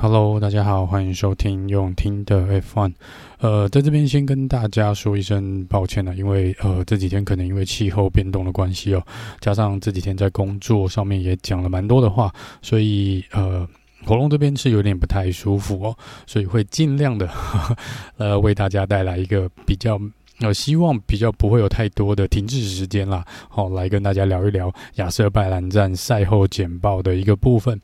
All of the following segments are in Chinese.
Hello，大家好，欢迎收听用听的 F1。呃，在这边先跟大家说一声抱歉了，因为呃这几天可能因为气候变动的关系哦，加上这几天在工作上面也讲了蛮多的话，所以呃喉咙这边是有点不太舒服哦，所以会尽量的呵呵呃为大家带来一个比较呃希望比较不会有太多的停滞时间啦，好、来跟大家聊一聊亚瑟拜兰站赛后简报的一个部分。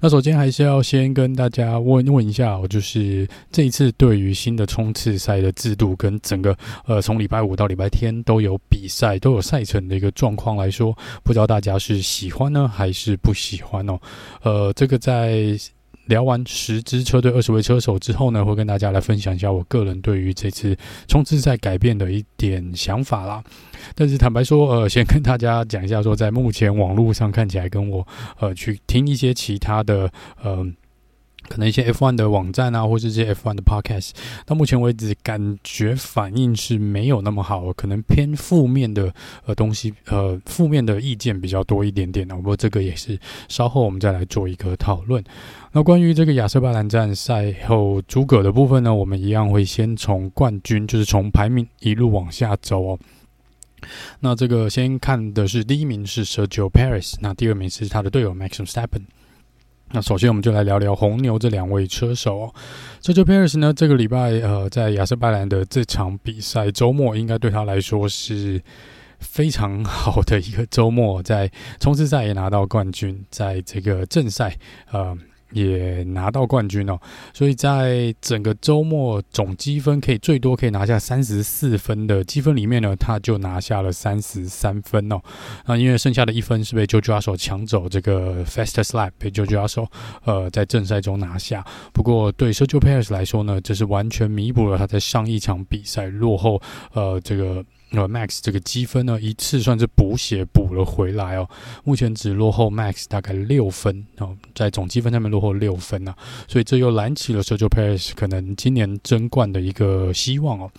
那首先还是要先跟大家问问一下，就是这一次对于新的冲刺赛的制度跟整个呃从礼拜五到礼拜天都有比赛都有赛程的一个状况来说，不知道大家是喜欢呢还是不喜欢哦？呃，这个在。聊完十支车队二十位车手之后呢，会跟大家来分享一下我个人对于这次冲刺赛改变的一点想法啦。但是坦白说，呃，先跟大家讲一下，说在目前网络上看起来，跟我呃去听一些其他的呃。可能一些 F1 的网站啊，或是这些 F1 的 Podcast，到目前为止感觉反应是没有那么好，可能偏负面的呃东西，呃负面的意见比较多一点点啊。不过这个也是稍后我们再来做一个讨论。那关于这个亚瑟巴兰站赛后诸葛的部分呢，我们一样会先从冠军，就是从排名一路往下走哦。那这个先看的是第一名是 Sergio Perez，那第二名是他的队友 Max Verstappen。那首先我们就来聊聊红牛这两位车手哦。Sergio Perez 呢，这个礼拜呃，在亚瑟拜兰的这场比赛周末，应该对他来说是非常 好的一个周末，在冲刺赛也拿到冠军，在这个正赛呃。也拿到冠军哦，所以在整个周末总积分可以最多可以拿下三十四分的积分里面呢，他就拿下了三十三分哦。那因为剩下的一分是被 JoJo 手抢走，这个 Fastest Lap 被 JoJo 手呃在正赛中拿下。不过对 Sergio Perez 来说呢，这是完全弥补了他在上一场比赛落后呃这个。呃，Max 这个积分呢，一次算是补血补了回来哦。目前只落后 Max 大概六分哦，在总积分上面落后六分啊，所以这又燃起了 Sergio Perez 可能今年争冠的一个希望哦。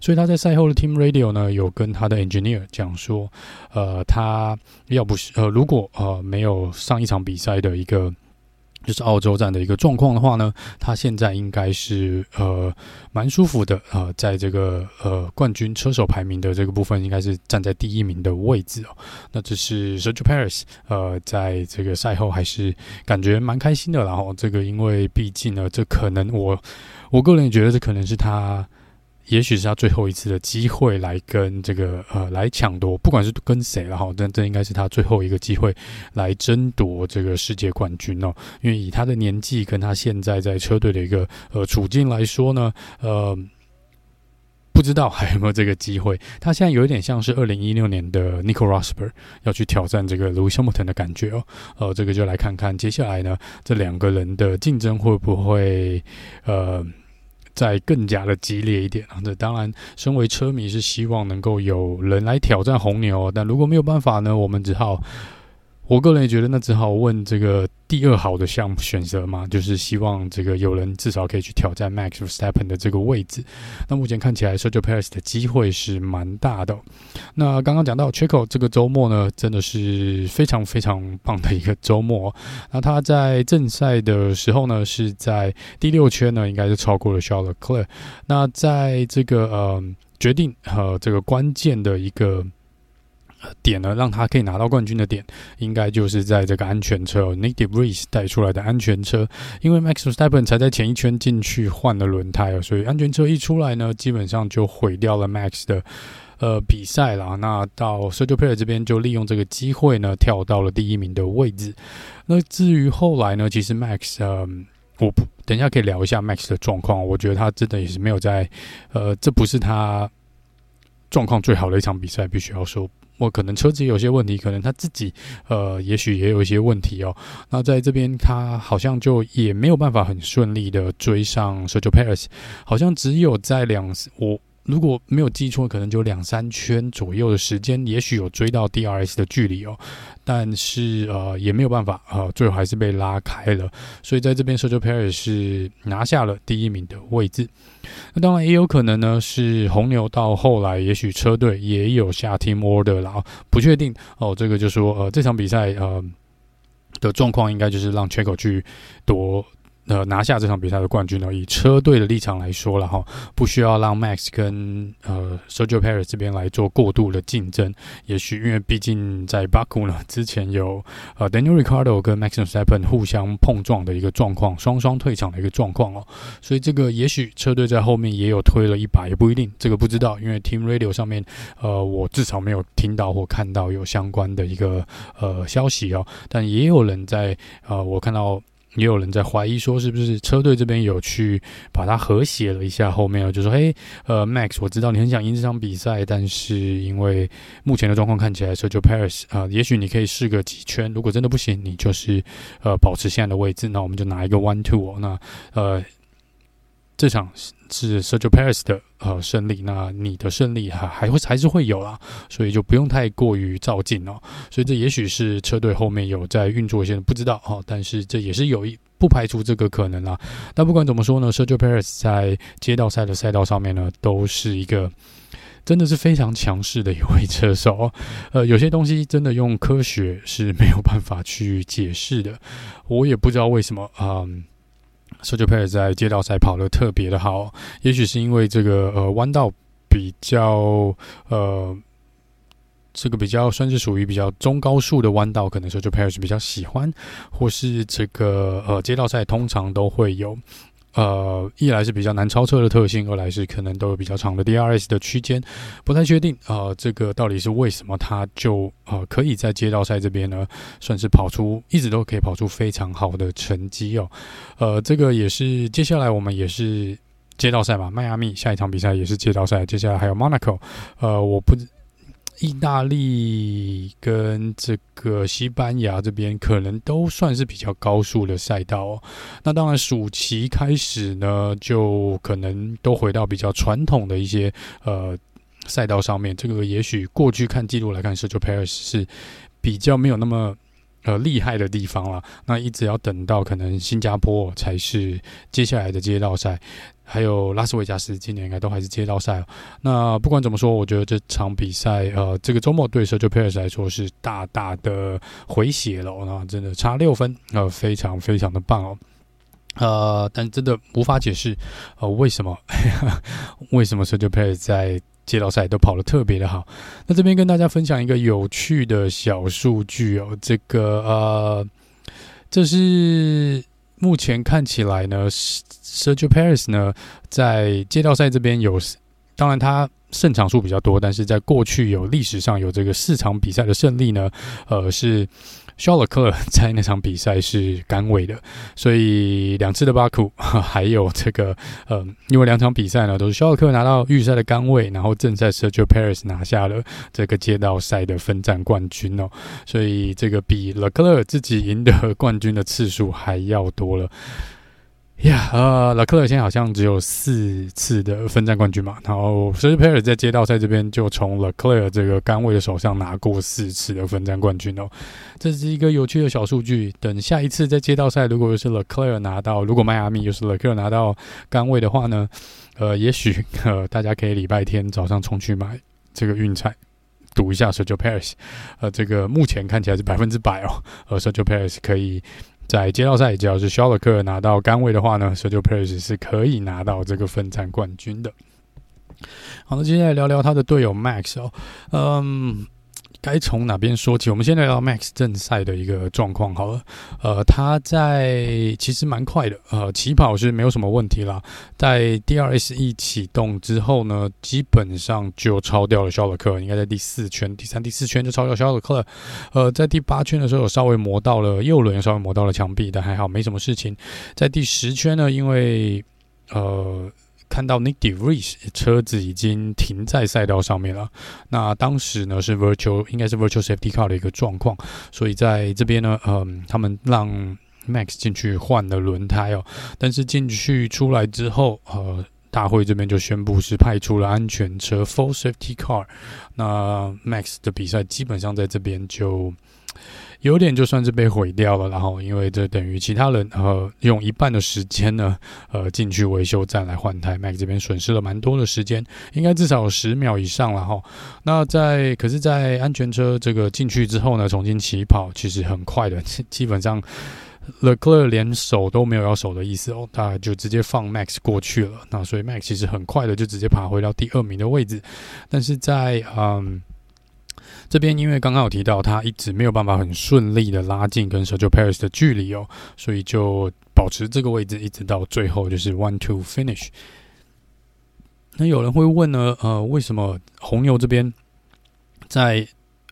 所以他在赛后的 Team Radio 呢，有跟他的 Engineer 讲说，呃，他要不是呃，如果呃没有上一场比赛的一个。就是澳洲站的一个状况的话呢，他现在应该是呃蛮舒服的，呃，在这个呃冠军车手排名的这个部分，应该是站在第一名的位置哦。那这是 Sergio Perez，呃，在这个赛后还是感觉蛮开心的。然后这个因为毕竟呢，这可能我我个人也觉得这可能是他。也许是他最后一次的机会来跟这个呃来抢夺，不管是跟谁，了哈但这应该是他最后一个机会来争夺这个世界冠军哦。因为以他的年纪跟他现在在车队的一个呃处境来说呢，呃，不知道还有没有这个机会。他现在有一点像是二零一六年的 Nico Rosberg 要去挑战这个 Lewis Hamilton 的感觉哦。呃，这个就来看看接下来呢这两个人的竞争会不会呃。再更加的激烈一点啊！这当然，身为车迷是希望能够有人来挑战红牛，但如果没有办法呢，我们只好。我个人也觉得，那只好问这个第二好的项目选择嘛，就是希望这个有人至少可以去挑战 Max 或 Stappen 的这个位置。那目前看起来 s e r g i Perez 的机会是蛮大的。那刚刚讲到 Checo 这个周末呢，真的是非常非常棒的一个周末。那他在正赛的时候呢，是在第六圈呢，应该是超过了 Charles Clare。那在这个呃决定呃这个关键的一个。点呢，让他可以拿到冠军的点，应该就是在这个安全车，Nick De Vries 带出来的安全车。因为 Max Stappen 才在前一圈进去换了轮胎，所以安全车一出来呢，基本上就毁掉了 Max 的呃比赛了。那到 Sergio Perez 这边就利用这个机会呢，跳到了第一名的位置。那至于后来呢，其实 Max，呃，我等一下可以聊一下 Max 的状况。我觉得他真的也是没有在，呃，这不是他状况最好的一场比赛，必须要说。我可能车子有些问题，可能他自己呃，也许也有一些问题哦。那在这边，他好像就也没有办法很顺利的追上 Sergio Perez，好像只有在两我。如果没有记错，可能就两三圈左右的时间，也许有追到 DRS 的距离哦，但是呃也没有办法，呃最后还是被拉开了。所以在这边，Sergio Perez 是拿下了第一名的位置。那当然也有可能呢，是红牛到后来，也许车队也有下 Team Order 了，不确定哦。这个就说呃这场比赛呃的状况，应该就是让 Checo 去夺。呃，拿下这场比赛的冠军呢？以车队的立场来说了哈，不需要让 Max 跟呃 Sergio Perez 这边来做过度的竞争。也许因为毕竟在巴库呢，之前有呃 Daniel r i c a r d o 跟 Max Verstappen 互相碰撞的一个状况，双双退场的一个状况哦。所以这个也许车队在后面也有推了一把，也不一定，这个不知道。因为 Team Radio 上面呃，我至少没有听到或看到有相关的一个呃消息哦。但也有人在呃，我看到。也有人在怀疑说，是不是车队这边有去把它和谐了一下？后面就说：“嘿，呃，Max，我知道你很想赢这场比赛，但是因为目前的状况看起来说就 Paris 啊，也许你可以试个几圈，如果真的不行，你就是呃保持现在的位置，那我们就拿一个 one two，那呃。”这场是 Sergio Perez 的呃胜利，那你的胜利还还会还是会有啦，所以就不用太过于照进哦。所以这也许是车队后面有在运作一些，不知道哦。但是这也是有一不排除这个可能啦。但不管怎么说呢，Sergio Perez 在街道赛的赛道上面呢，都是一个真的是非常强势的一位车手。呃，有些东西真的用科学是没有办法去解释的，我也不知道为什么啊。Sergio Perez 在街道赛跑的特别的好，也许是因为这个呃弯道比较呃这个比较算是属于比较中高速的弯道，可能 Sorgeopare 是比较喜欢，或是这个呃街道赛通常都会有。呃，一来是比较难超车的特性，二来是可能都有比较长的 DRS 的区间，不太确定啊、呃，这个到底是为什么，他就呃可以在街道赛这边呢，算是跑出一直都可以跑出非常好的成绩哦。呃，这个也是接下来我们也是街道赛嘛，迈阿密下一场比赛也是街道赛，接下来还有 Monaco，呃，我不。意大利跟这个西班牙这边可能都算是比较高速的赛道哦。那当然，暑期开始呢，就可能都回到比较传统的一些呃赛道上面。这个也许过去看记录来看，Sergio Perez 是比较没有那么呃厉害的地方了。那一直要等到可能新加坡才是接下来的街道赛。还有拉斯维加斯，今年应该都还是街道赛哦。那不管怎么说，我觉得这场比赛，呃，这个周末对 Sergio Perez 来说是大大的回血了。哦那真的差六分，呃，非常非常的棒哦。呃，但真的无法解释，呃，为什么 为什么 Sergio Perez 在街道赛都跑得特别的好？那这边跟大家分享一个有趣的小数据哦，这个呃，这是。目前看起来呢，Sergio Paris 呢，在街道赛这边有，当然他胜场数比较多，但是在过去有历史上有这个四场比赛的胜利呢，呃是。肖勒克在那场比赛是杆位的，所以两次的巴库还有这个呃，因为两场比赛呢都是肖勒克拿到预赛的杆位，然后正赛 Sergio Paris 拿下了这个街道赛的分站冠军哦，所以这个比勒克勒自己赢得冠军的次数还要多了。呀，呃，勒克莱现在好像只有四次的分站冠军嘛，然后 Sergio Perez 在街道赛这边就从勒克莱这个杆位的手上拿过四次的分站冠军哦，这是一个有趣的小数据。等下一次在街道赛，如果又是勒克莱拿到，如果迈阿密又是勒克莱拿到杆位的话呢，呃，也许 呃大家可以礼拜天早上冲去买这个运彩，赌一下 Sergio Perez，呃，这个目前看起来是百分之百哦，呃，Sergio Perez 可以。在街道赛，只要是肖尔克拿到杆位的话呢，Sergio Perez 是可以拿到这个分站冠军的。好，那接下来聊聊他的队友 Max 哦，嗯。该从哪边说起？我们先来聊 Max 正赛的一个状况好了。呃，他在其实蛮快的，呃，起跑是没有什么问题啦。在 DRS 一启动之后呢，基本上就超掉了肖尔克，应该在第四圈、第三、第四圈就超掉肖尔克了。呃，在第八圈的时候，有稍微磨到了右轮，稍微磨到了墙壁，但还好没什么事情。在第十圈呢，因为呃。看到 Nick De Vries 车子已经停在赛道上面了，那当时呢是 Virtual 应该是 Virtual Safety Car 的一个状况，所以在这边呢，嗯，他们让 Max 进去换了轮胎哦，但是进去出来之后，呃，大会这边就宣布是派出了安全车 Full Safety Car，那 Max 的比赛基本上在这边就。有点就算是被毁掉了，然后因为这等于其他人呃用一半的时间呢呃进去维修站来换胎，Max 这边损失了蛮多的时间，应该至少十秒以上了哈。那在可是，在安全车这个进去之后呢，重新起跑其实很快的，基本上 Leclerc 连守都没有要守的意思哦，他就直接放 Max 过去了。那所以 Max 其实很快的就直接爬回到第二名的位置。但是在嗯这边，因为刚刚有提到他一直没有办法很顺利的拉近跟 Sergio Perez 的距离哦，所以就保持这个位置一直到最后就是 One Two Finish。那有人会问呢，呃，为什么红牛这边在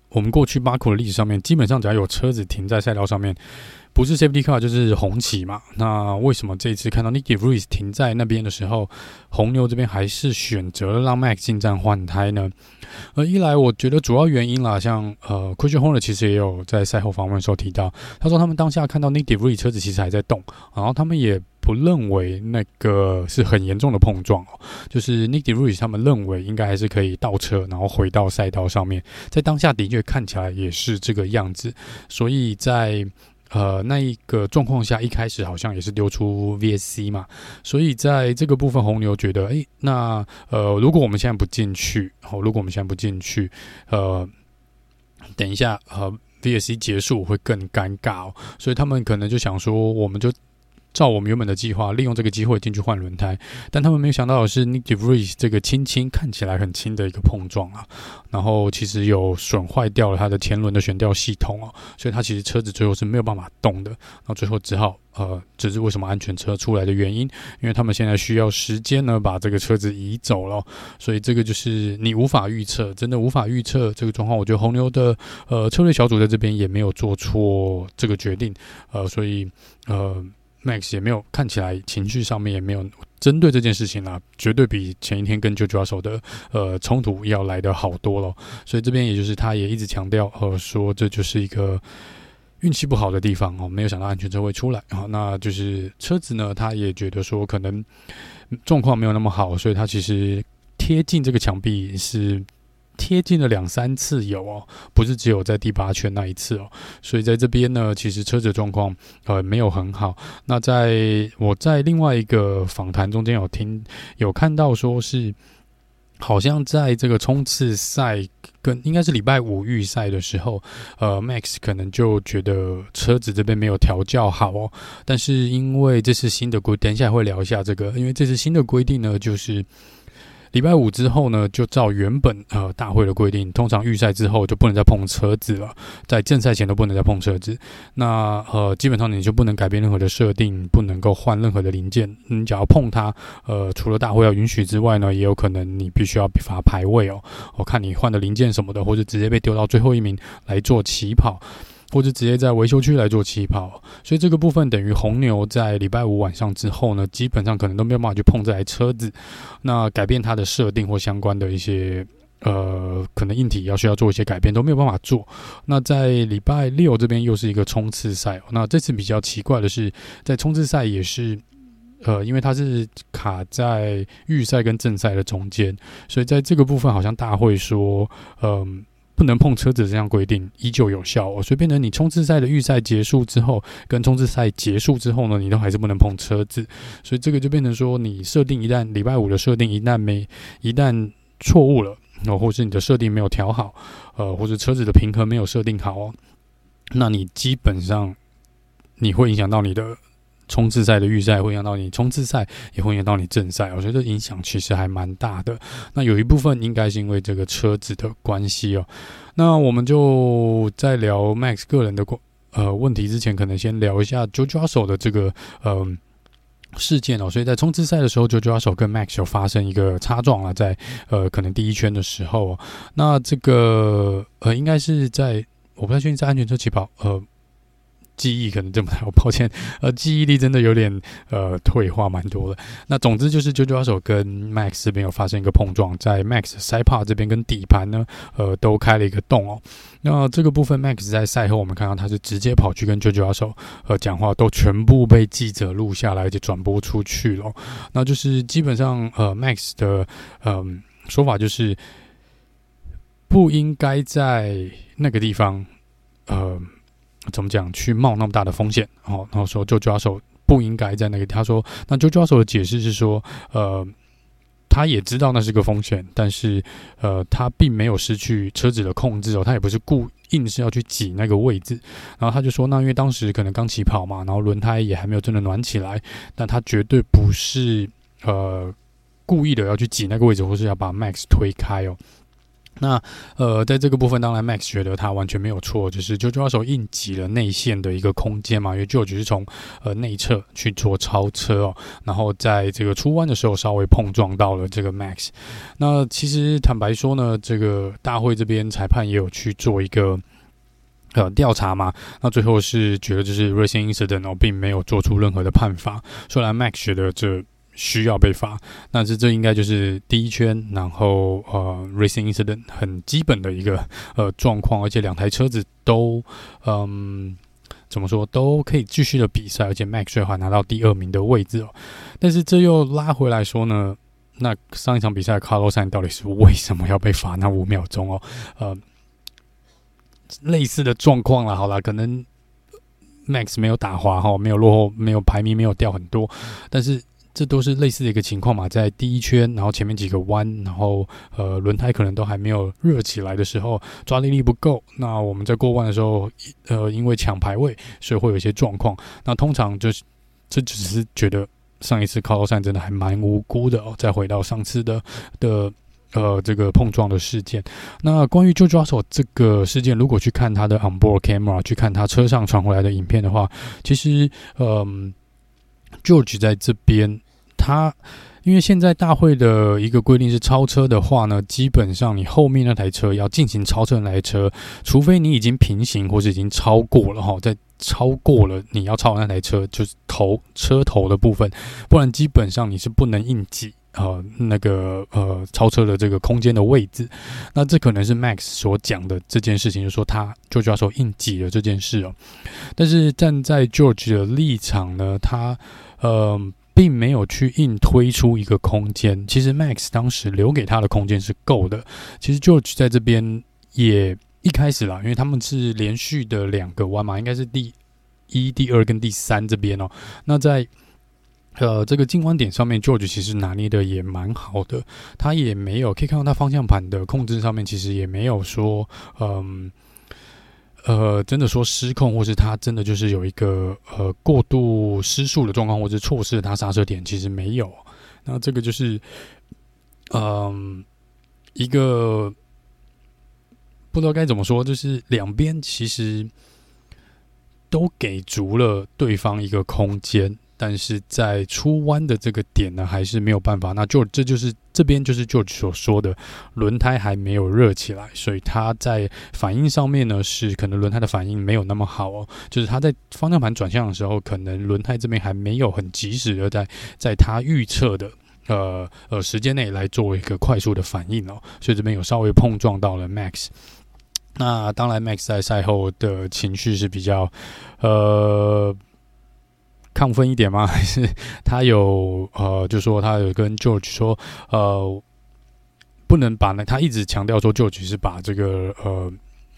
我们过去巴库的历史上面，基本上只要有车子停在赛道上面，不是 Safety Car 就是红旗嘛？那为什么这一次看到 Nyck de Vries 停在那边的时候，红牛这边还是选择了让 Max 进站换胎呢？呃，一来我觉得主要原因啦，像呃 Christian Horner 其实也有在赛后访问的时候提到，他说他们当下看到 Nyck de Vries 车子其实还在动，然后他们也。不认为那个是很严重的碰撞哦，就是 Nyck de Vries 他们认为应该还是可以倒车，然后回到赛道上面。在当下的确看起来也是这个样子，所以在呃那一个状况下，一开始好像也是丢出 VSC 嘛，所以在这个部分红牛觉得，诶，那呃如果我们现在不进去，好，如果我们现在不进去，呃，等一下呃 VSC 结束会更尴尬哦，所以他们可能就想说，我们就。照我们原本的计划，利用这个机会进去换轮胎，但他们没有想到的是，Nick De Vries 这个轻轻看起来很轻的一个碰撞啊，然后其实有损坏掉了他的前轮的悬吊系统哦，所以他其实车子最后是没有办法动的，那最后只好呃，这是为什么安全车出来的原因，因为他们现在需要时间呢，把这个车子移走了，所以这个就是你无法预测，真的无法预测这个状况。我觉得红牛的呃车队小组在这边也没有做错这个决定，呃，所以呃。Max 也没有看起来情绪上面也没有针对这件事情啦，绝对比前一天跟 Jojo 手的呃冲突要来的好多了。所以这边也就是他也一直强调呃说这就是一个运气不好的地方哦，没有想到安全车会出来啊。那就是车子呢，他也觉得说可能状况没有那么好，所以他其实贴近这个墙壁是。贴近了两三次有哦，不是只有在第八圈那一次哦，所以在这边呢，其实车子状况呃没有很好。那在我在另外一个访谈中间有听有看到说是，好像在这个冲刺赛跟应该是礼拜五预赛的时候，呃，Max 可能就觉得车子这边没有调教好哦，但是因为这是新的规，等一下会聊一下这个，因为这是新的规定呢，就是。礼拜五之后呢，就照原本呃大会的规定，通常预赛之后就不能再碰车子了，在正赛前都不能再碰车子。那呃，基本上你就不能改变任何的设定，不能够换任何的零件。你只要碰它，呃，除了大会要允许之外呢，也有可能你必须要罚排位哦。我看你换的零件什么的，或者直接被丢到最后一名来做起跑。或者直接在维修区来做起跑，所以这个部分等于红牛在礼拜五晚上之后呢，基本上可能都没有办法去碰这台车子，那改变它的设定或相关的一些呃，可能硬体要需要做一些改变都没有办法做。那在礼拜六这边又是一个冲刺赛，那这次比较奇怪的是，在冲刺赛也是呃，因为它是卡在预赛跟正赛的中间，所以在这个部分好像大会说，嗯、不能碰车子这样规定依旧有效哦，所以变成你冲刺赛的预赛结束之后，跟冲刺赛结束之后呢，你都还是不能碰车子，所以这个就变成说，你设定一旦礼拜五的设定一旦没一旦错误了，哦，或是你的设定没有调好，呃，或者车子的平衡没有设定好哦，那你基本上你会影响到你的。冲刺赛的预赛会影响到你冲刺赛，也会影响到你正赛。我觉得影响其实还蛮大的。那有一部分应该是因为这个车子的关系哦。那我们就在聊 Max 个人的呃问题之前，可能先聊一下 Jojo 手的这个呃事件哦。所以在冲刺赛的时候，Jojo 手跟 Max 有发生一个擦撞啊，在呃可能第一圈的时候，哦那这个呃应该是在我不太确定在安全车起跑呃。记忆可能这么大，我抱歉，呃，记忆力真的有点呃退化蛮多的。那总之就是九九二手跟 Max 这边有发生一个碰撞，在 Max side pod 这边跟底盘呢，呃，都开了一个洞哦。那这个部分，Max 在赛后我们看到他是直接跑去跟九九二手呃讲话，都全部被记者录下来，而且转播出去了。那就是基本上呃，Max 的嗯、呃、说法就是不应该在那个地方呃。怎么讲？去冒那么大的风险？哦，然后说，就抓手不应该在那个。他说，那就抓手的解释是说，呃，他也知道那是个风险，但是呃，他并没有失去车子的控制哦，他也不是故硬是要去挤那个位置。然后他就说，那因为当时可能刚起跑嘛，然后轮胎也还没有真的暖起来，但他绝对不是呃故意的要去挤那个位置，或是要把 Max 推开哦。那呃，在这个部分，当然 Max 觉得他完全没有错，就是 George Russell 硬挤了内线的一个空间嘛，因为 George 是从呃内侧去做超车哦，然后在这个出弯的时候稍微碰撞到了这个 Max。那其实坦白说呢，这个大会这边裁判也有去做一个呃调查嘛，那最后是觉得就是 Racing Incident 哦，并没有做出任何的判罚，虽然 Max 觉得这。需要被罚，但是这应该就是第一圈，然后呃，racing incident 很基本的一个呃状况，而且两台车子都嗯怎么说都可以继续的比赛，而且 Max 最后还拿到第二名的位置哦。但是这又拉回来说呢，那上一场比赛 Carlos Sainz 到底是为什么要被罚那五秒钟哦？呃，类似的状况了，好了，可能 Max 没有打滑哈，没有落后，没有排名没有掉很多，但是。这都是类似的一个情况嘛，在第一圈，然后前面几个弯，然后呃轮胎可能都还没有热起来的时候，抓地力不够。那我们在过弯的时候，呃，因为抢排位，所以会有一些状况。那通常就是，这只是觉得上一次靠山真的还蛮无辜的哦。再回到上次的的呃这个碰撞的事件，那关于 George Russell 这个事件，如果去看他的 onboard camera，去看他车上传回来的影片的话，其实嗯。George 在这边，他因为现在大会的一个规定是超车的话呢，基本上你后面那台车要进行超车那台车，除非你已经平行或是已经超过了哈，在超过了你要超那台车就是头车头的部分，不然基本上你是不能硬挤呃那个呃超车的这个空间的位置。那这可能是 Max 所讲的这件事情，就说他 George 要说硬挤了这件事哦。但是站在 George 的立场呢，他呃，并没有去硬推出一个空间。其实 Max 当时留给他的空间是够的。其实 George 在这边也一开始啦，因为他们是连续的两个弯嘛，应该是第一、第二跟第三这边哦。那在呃这个进弯点上面，George 其实拿捏的也蛮好的。他也没有可以看到他方向盘的控制上面，其实也没有说嗯。呃，真的说失控，或是他真的就是有一个呃过度失速的状况，或是错失了他刹车点，其实没有。那这个就是，嗯、一个不知道该怎么说，就是两边其实都给足了对方一个空间。但是在出弯的这个点呢，还是没有办法。那就这就是这边就是就所说的轮胎还没有热起来，所以它在反应上面呢，是可能轮胎的反应没有那么好哦。就是它在方向盘转向的时候，可能轮胎这边还没有很及时的在在它预测的呃呃时间内来做一个快速的反应哦。所以这边有稍微碰撞到了 Max。那当然，Max 在赛后的情绪是比较呃。亢奋一点吗？还是他有呃，就说他有跟 George 说，呃，不能把那他一直强调说 George 是把这个呃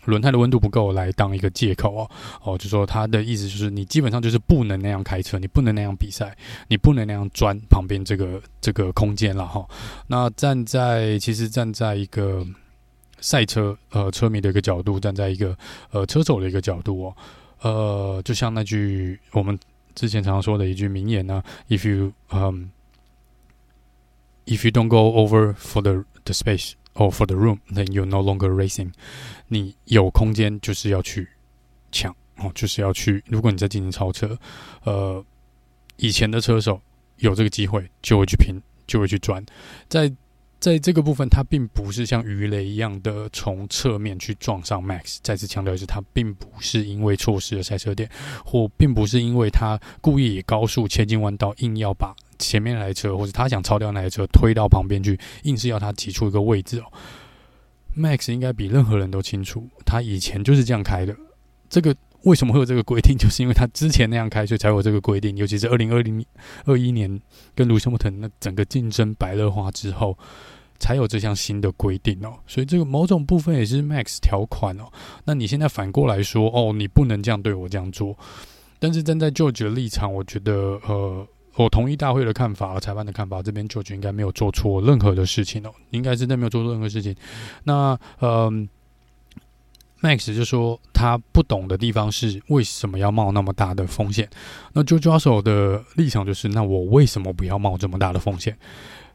轮胎的温度不够来当一个借口哦哦，就说他的意思就是你基本上就是不能那样开车，你不能那样比赛，你不能那样钻旁边这个这个空间了哈。那站在其实站在一个赛车呃车迷的一个角度，站在一个呃车手的一个角度哦，呃，就像那句我们。之前常说的一句名言呢，If you um if you don't go over for the the space or for the room, then you're no longer racing。你有空间就是要去抢哦，就是要去。如果你在进行超车，呃，以前的车手有这个机会就会去拼，就会去钻，在。在这个部分，他并不是像鱼雷一样的从侧面去撞上 Max。再次强调的是，他并不是因为错失了赛车点，或并不是因为他故意以高速切进弯道，硬要把前面那台车，或者他想超掉那台车推到旁边去，硬是要他挤出一个位置哦。Max 应该比任何人都清楚，他以前就是这样开的。这个为什么会有这个规定？就是因为他之前那样开，所以才有这个规定。尤其是二零二零二一年跟卢西莫腾那整个竞争白热化之后。才有这项新的规定哦，所以这个某种部分也是 Max 条款哦。那你现在反过来说，哦，你不能这样对我这样做。但是站在 George 的立场，我觉得，呃我同意大会的看法和，裁判的看法，这边 George 应该没有做错任何的事情哦，应该是真的没有做错任何事情。那嗯。Max 就说他不懂的地方是为什么要冒那么大的风险。那 George Russell 的立场就是，那我为什么不要冒这么大的风险？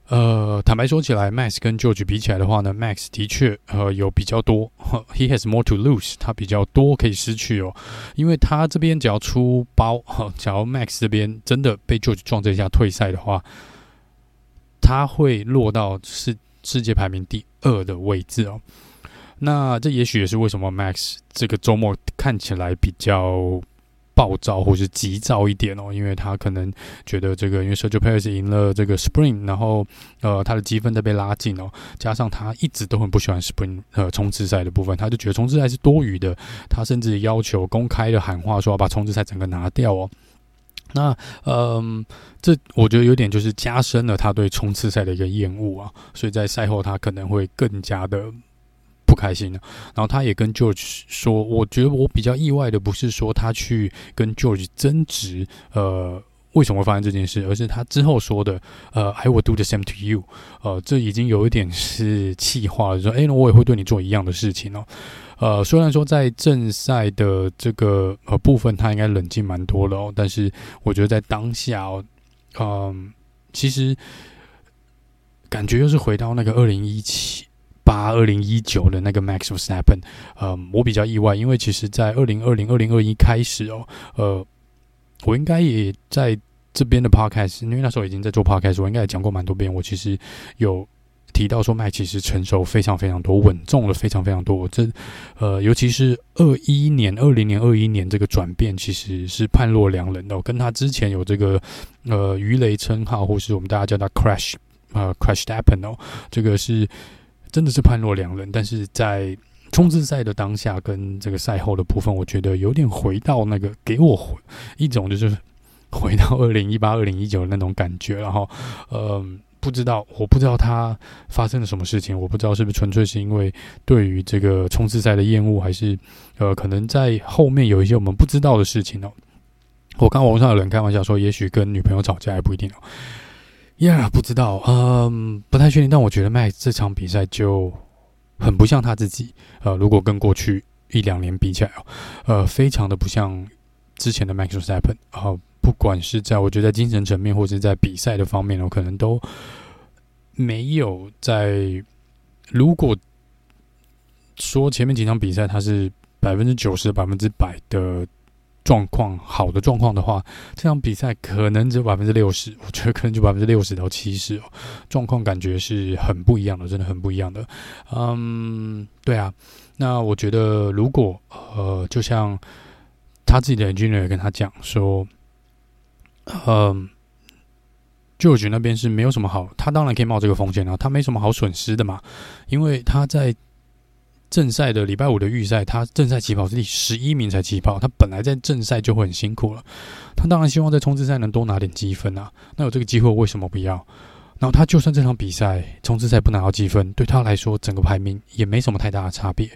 呃，坦白说起来，Max 跟 George 比起来的话呢，Max 的确呃有比较多，He has more to lose，他比较多可以失去哦，因为他这边只要出包，假如 Max 这边真的被 George 撞这一下退赛的话，他会落到世世界排名第二的位置哦。那这也许也是为什么 Max 这个周末看起来比较暴躁或是急躁一点哦，因为他可能觉得这个，因为 Sergio Perez 赢了这个 Spring，然后呃他的积分在被拉近哦，加上他一直都很不喜欢 Spring 呃冲刺赛的部分，他就觉得冲刺赛是多余的，他甚至要求公开的喊话说要把冲刺赛整个拿掉哦。那嗯，这我觉得有点就是加深了他对冲刺赛的一个厌恶啊，所以在赛后他可能会更加的。不开心了，然后他也跟 George 说，我觉得我比较意外的不是说他去跟 George 争执，呃，为什么会发生这件事，而是他之后说的，呃，I will do the same to you，呃，这已经有一点是气话了，说，哎，那我也会对你做一样的事情哦，呃，虽然说在正赛的这个呃部分他应该冷静蛮多了哦，但是我觉得在当下哦，嗯、其实感觉又是回到那个二零一七。八二零一九的那个 Max Verstappen，嗯，我比较意外，因为其实，在二零二零二零二一开始哦，呃，我应该也在这边的 Podcast，因为那时候已经在做 Podcast，我应该也讲过蛮多遍。我其实有提到说，Max 其实成熟非常非常多，稳重了非常非常多。这呃，尤其是二一年、二零年、二一年这个转变，其实是判若两人的，哦。跟他之前有这个呃鱼雷称号，或是我们大家叫他 Crash，呃，Crash Happen 哦，这个是。真的是判若两人，但是在冲刺赛的当下跟这个赛后的部分，我觉得有点回到那个给我回一种就是回到 二零一八、二零一九的那种感觉。然后，嗯，不知道，我不知道他发生了什么事情，我不知道是不是纯粹是因为对于这个冲刺赛的厌恶，还是呃，可能在后面有一些我们不知道的事情哦。我看网上有人开玩笑说，也许跟女朋友吵架也不一定哦。呀，yeah, 不知道，嗯，不太确定。但我觉得麦这场比赛就很不像他自己。呃，如果跟过去一两年比起来，呃，非常的不像之前的 Max Verstappen。呃，不管是在我觉得在精神层面，或者是在比赛的方面，我可能都没有在。如果说前面几场比赛他是百分之九十、百分之百的。状况好的状况的话，这场比赛可能只有百分之六十，我觉得可能就百分之六十到七十哦。状况感觉是很不一样的，真的很不一样的。嗯，对啊。那我觉得，如果呃，就像他自己的 engineer 跟他讲说，嗯，George 那边是没有什么好，他当然可以冒这个风险啊，他没什么好损失的嘛，因为他在。正赛的礼拜五的预赛，他正赛起跑是第十一名才起跑，他本来在正赛就会很辛苦了。他当然希望在冲刺赛能多拿点积分啊。那有这个机会，为什么不要？然后他就算这场比赛冲刺赛不拿到积分，对他来说整个排名也没什么太大的差别。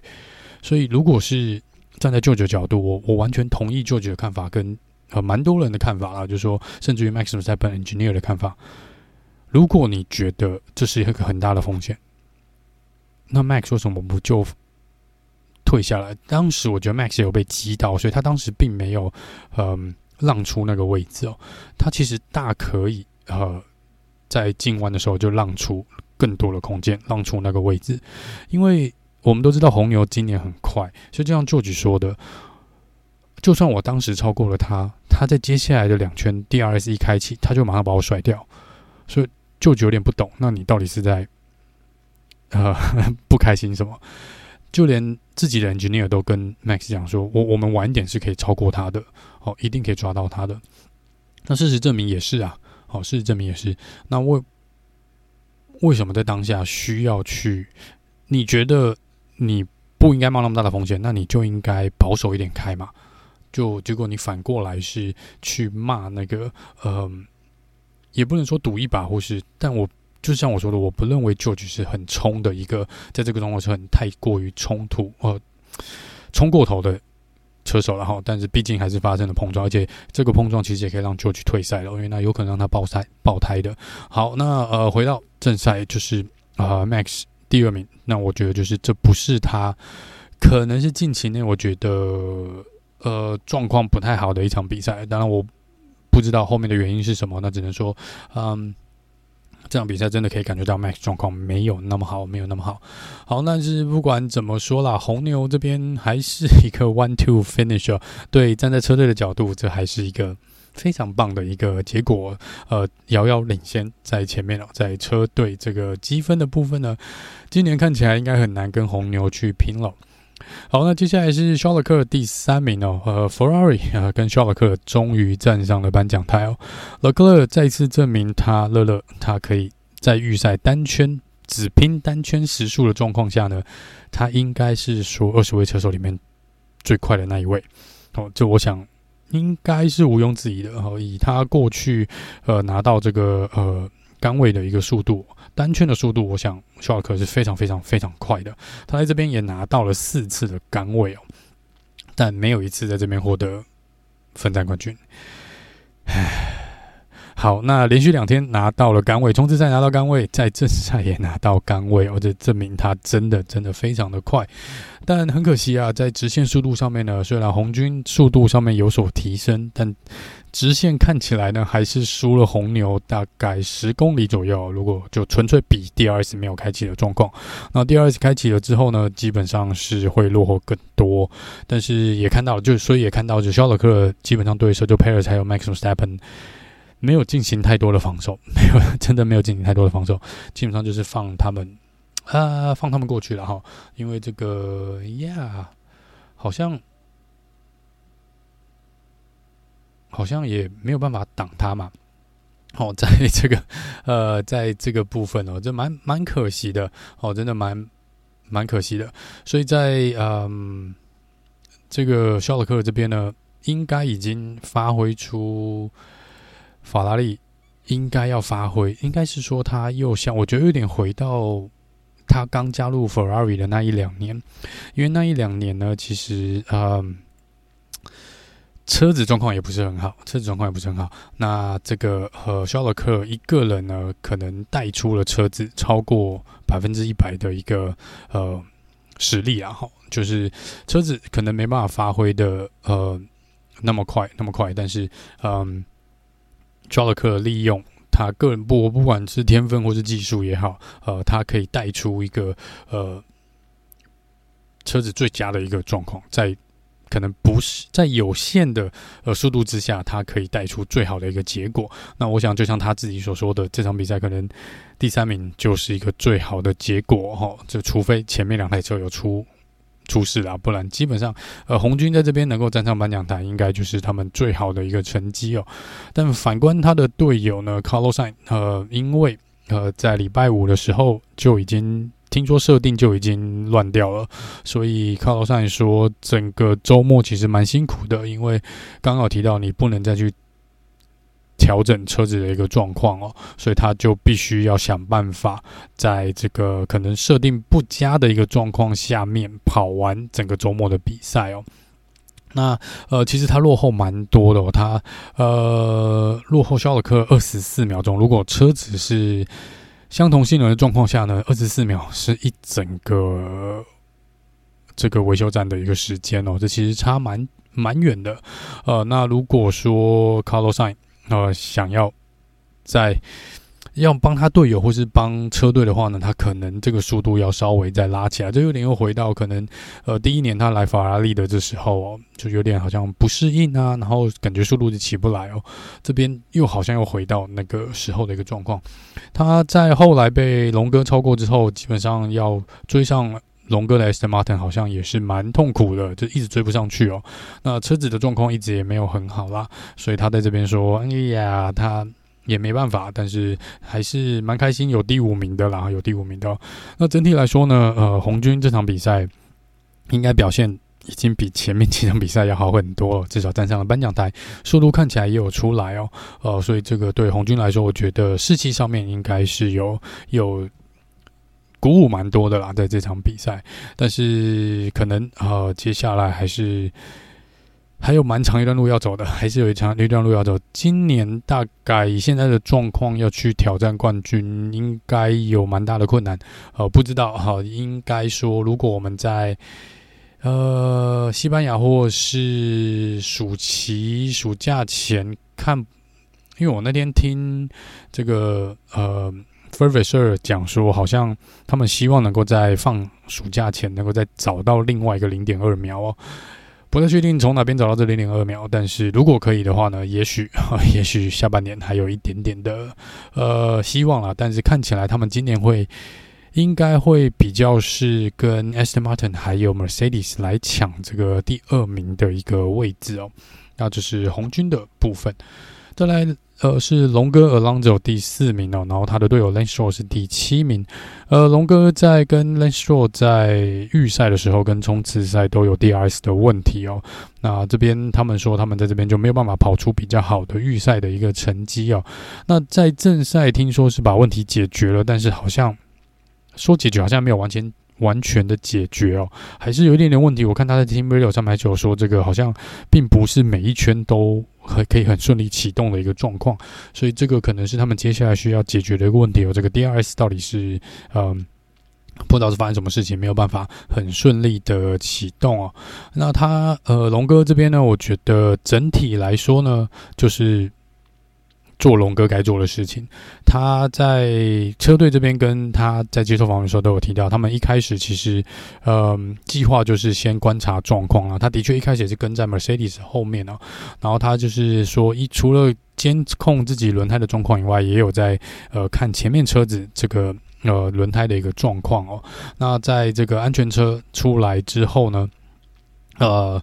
所以，如果是站在舅舅角度，我我完全同意舅舅的看法，跟呃蛮多人的看法啊，就是说，甚至于 Max Verstappen Engineer 的看法。如果你觉得这是一个很大的风险，那 Max 为什么不就？退下来，当时我觉得 Max 有被击到，所以他当时并没有嗯让出那个位置哦。他其实大可以呃在进弯的时候就让出更多的空间，让出那个位置，因为我们都知道红牛今年很快，所以就像 George 说的，就算我当时超过了他，他在接下来的两圈 DRS 一开启，他就马上把我甩掉，所以就有点不懂，那你到底是在呃不开心什么？就连自己的 engineer 都跟 Max 讲说，我我们晚一点是可以超过他的，哦，一定可以抓到他的。那事实证明也是啊，哦，事实证明也是。那为为什么在当下需要去？你觉得你不应该冒那么大的风险，那你就应该保守一点开嘛。就结果你反过来是去骂那个，嗯、也不能说赌一把，或是，但我。就像我说的，我不认为 George 是很冲的一个，在这个状况是很太过于冲突，呃，冲过头的车手了哈，但是毕竟还是发生了碰撞，而且这个碰撞其实也可以让 George 退赛了，因为那有可能让他爆胎爆胎的。好，那呃回到正赛，就是啊、呃、Max 第二名，那我觉得就是这不是他，可能是近期内我觉得呃状况不太好的一场比赛，当然我不知道后面的原因是什么，那只能说嗯。这场比赛真的可以感觉到 Max 状况没有那么好，没有那么好。好，但是不管怎么说啦，红牛这边还是一个 one two finish。对，站在车队的角度，这还是一个非常棒的一个结果。呃，遥遥领先在前面了，在车队这个积分的部分呢，今年看起来应该很难跟红牛去拼了。好，那接下来是肖勒克第三名哦，呃，Ferrari 啊、跟肖勒克终于站上了颁奖台哦。勒克勒再次证明他乐乐，他可以在预赛单圈只拼单圈时速的状况下呢，他应该是说二十位车手里面最快的那一位。哦，这我想应该是毋庸置疑的。哦，以他过去呃拿到这个呃杆位的一个速度。单圈的速度，我想肖尔克是非常非常非常快的。他在这边也拿到了四次的杆位哦，但没有一次在这边获得分站冠军。唉。好，那连续两天拿到了杆位，冲刺赛拿到杆位，在正赛也拿到杆位，而且证明他真的真的非常的快。但很可惜啊，在直线速度上面呢，虽然红军速度上面有所提升，但直线看起来呢还是输了红牛大概十公里左右。如果就纯粹比 DRS 没有开启的状况，那 DRS 开启了之后呢，基本上是会落后更多。但是也看到了，就所以也看到，就肖勒克基本上对手就 Perez 还有 Max Verstappen。没有进行太多的防守，没有，真的没有进行太多的防守，基本上就是放他们，啊，放他们过去了哈。因为这个呀，好像好像也没有办法挡他嘛。哦，在这个呃，在这个部分哦，这蛮蛮可惜的哦，真的蛮蛮可惜的。所以在嗯，这个肖勒克这边呢，应该已经发挥出。法拉利应该要发挥，应该是说他又像我觉得有点回到他刚加入 Ferrari 的那一两年，因为那一两年呢，其实嗯，车子状况也不是很好，车子状况也不是很好。那这个呃，肖勒克一个人呢，可能带出了车子超过百分之一百的一个呃实力啊，哈，就是车子可能没办法发挥的呃那么快那么快，但是嗯。肖勒克利用他个人不，不管是天分或是技术也好，呃，他可以带出一个呃车子最佳的一个状况，在可能不是在有限的呃速度之下，他可以带出最好的一个结果。那我想，就像他自己所说的，这场比赛可能第三名就是一个最好的结果哈。就除非前面两台车有出。出事了，不然基本上，呃，红军在这边能够站上颁奖台，应该就是他们最好的一个成绩哦。但反观他的队友呢，Carlos i n 呃，因为呃在礼拜五的时候就已经听说设定就已经乱掉了，所以 Carlos i n 说整个周末其实蛮辛苦的，因为刚好提到你不能再去。调整车子的一个状况哦，所以他就必须要想办法，在这个可能设定不佳的一个状况下面跑完整个周末的比赛哦。那呃，其实他落后蛮多的哦，他呃落后肖尔克二十四秒钟。如果车子是相同性能的状况下呢，二十四秒是一整个这个维修站的一个时间哦，这其实差蛮蛮远的。呃，那如果说 Carlos Sainz 呃，想要在要帮他队友或是帮车队的话呢，他可能这个速度要稍微再拉起来。这有点又回到可能呃第一年他来法拉利的这时候哦，就有点好像不适应啊，然后感觉速度就起不来哦。这边又好像又回到那个时候的一个状况。他在后来被龙哥超过之后，基本上要追上。龙哥的 Aston Martin 好像也是蛮痛苦的，就一直追不上去哦。那车子的状况一直也没有很好啦，所以他在这边说：“哎呀，他也没办法，但是还是蛮开心有第五名的啦，有第五名的哦。”那整体来说呢，呃，红军这场比赛应该表现已经比前面几场比赛要好很多，至少站上了颁奖台，速度看起来也有出来哦。呃，所以这个对红军来说，我觉得士气上面应该是有有。鼓舞蛮多的啦，在这场比赛，但是可能呃，接下来还是还有蛮长一段路要走的，还是有一长一段路要走。今年大概以现在的状况要去挑战冠军，应该有蛮大的困难。呃，不知道哈，应该说，如果我们在呃西班牙或是暑期暑假前看，因为我那天听这个呃 Fervisher 讲说，好像他们希望能够在放暑假前能够再找到另外一个零点二秒哦。不太确定从哪边找到这零点二秒，但是如果可以的话呢，也许 也许下半年还有一点点的呃希望啦。但是看起来他们今年会应该会比较是跟 Aston Martin 还有 Mercedes 来抢这个第二名的一个位置哦。那这是红军的部分，再来。呃，是龙哥 Alonso 第四名哦，然后他的队友 Lance Stroll 是第七名。呃，龙哥在跟 Lance Stroll 在预赛的时候跟冲刺赛都有 DRS 的问题哦。那这边他们说他们在这边就没有办法跑出比较好的预赛的一个成绩哦。那在正赛听说是把问题解决了，但是好像说解决好像没有完全。完全的解决哦，还是有一点点问题。我看他在 Team Radio 上面就有说，这个好像并不是每一圈都很可以很顺利启动的一个状况，所以这个可能是他们接下来需要解决的一个问题哦。这个 DRS 到底是嗯，不知道是发生什么事情，没有办法很顺利的启动哦。那他呃，龙哥这边呢，我觉得整体来说呢，就是。做龙哥该做的事情，他在车队这边跟他在接受访问的时候都有提到，他们一开始其实，呃，计划就是先观察状况啊。他的确一开始也是跟在 Mercedes 后面啊，然后他就是说，一除了监控自己轮胎的状况以外，也有在呃看前面车子这个呃轮胎的一个状况哦。那在这个安全车出来之后呢，呃。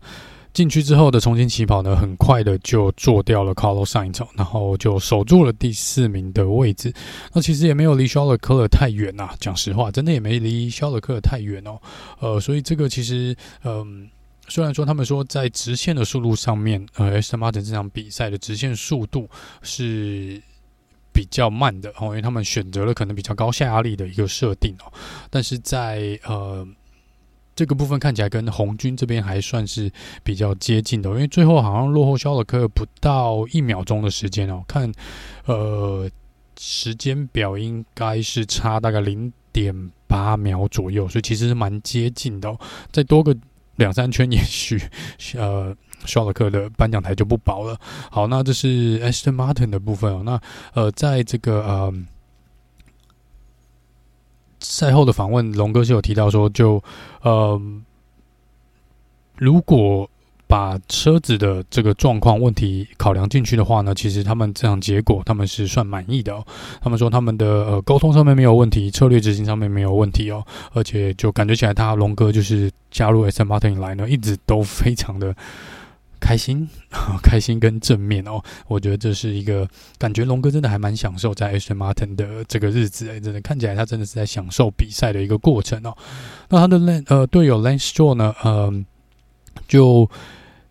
进去之后的重新起跑呢，很快的就做掉了 Carlos Sainz，然后就守住了第四名的位置。那其实也没有离肖勒克尔太远呐，讲实话，真的也没离肖勒克尔太远哦。呃，所以这个其实，嗯，虽然说他们说在直线的速度上面，呃，S. Martin 这场比赛的直线速度是比较慢的哦，因为他们选择了可能比较高下压力的一个设定哦，但是在呃。这个部分看起来跟红军这边还算是比较接近的，因为最后好像落后肖勒克不到一秒钟的时间哦，看呃时间表应该是差大概零点八秒左右，所以其实是蛮接近的哦。再多个两三圈，也许呃肖勒克的颁奖台就不保了。好，那这是 Aston Martin 的部分哦。那呃，在这个呃。赛后的访问，龙哥是有提到说，就呃，如果把车子的这个状况问题考量进去的话呢，其实他们这场结果他们是算满意的哦。他们说他们的呃沟通上面没有问题，策略执行上面没有问题哦，而且就感觉起来他龙哥就是加入 Aston Martin 以来呢，一直都非常的。开心，开心跟正面哦，我觉得这是一个感觉。龙哥真的还蛮享受在 Aston Martin 的这个日子诶，真的看起来他真的是在享受比赛的一个过程哦。那他的那呃队友 Lane Stroll 呢，嗯、呃，就。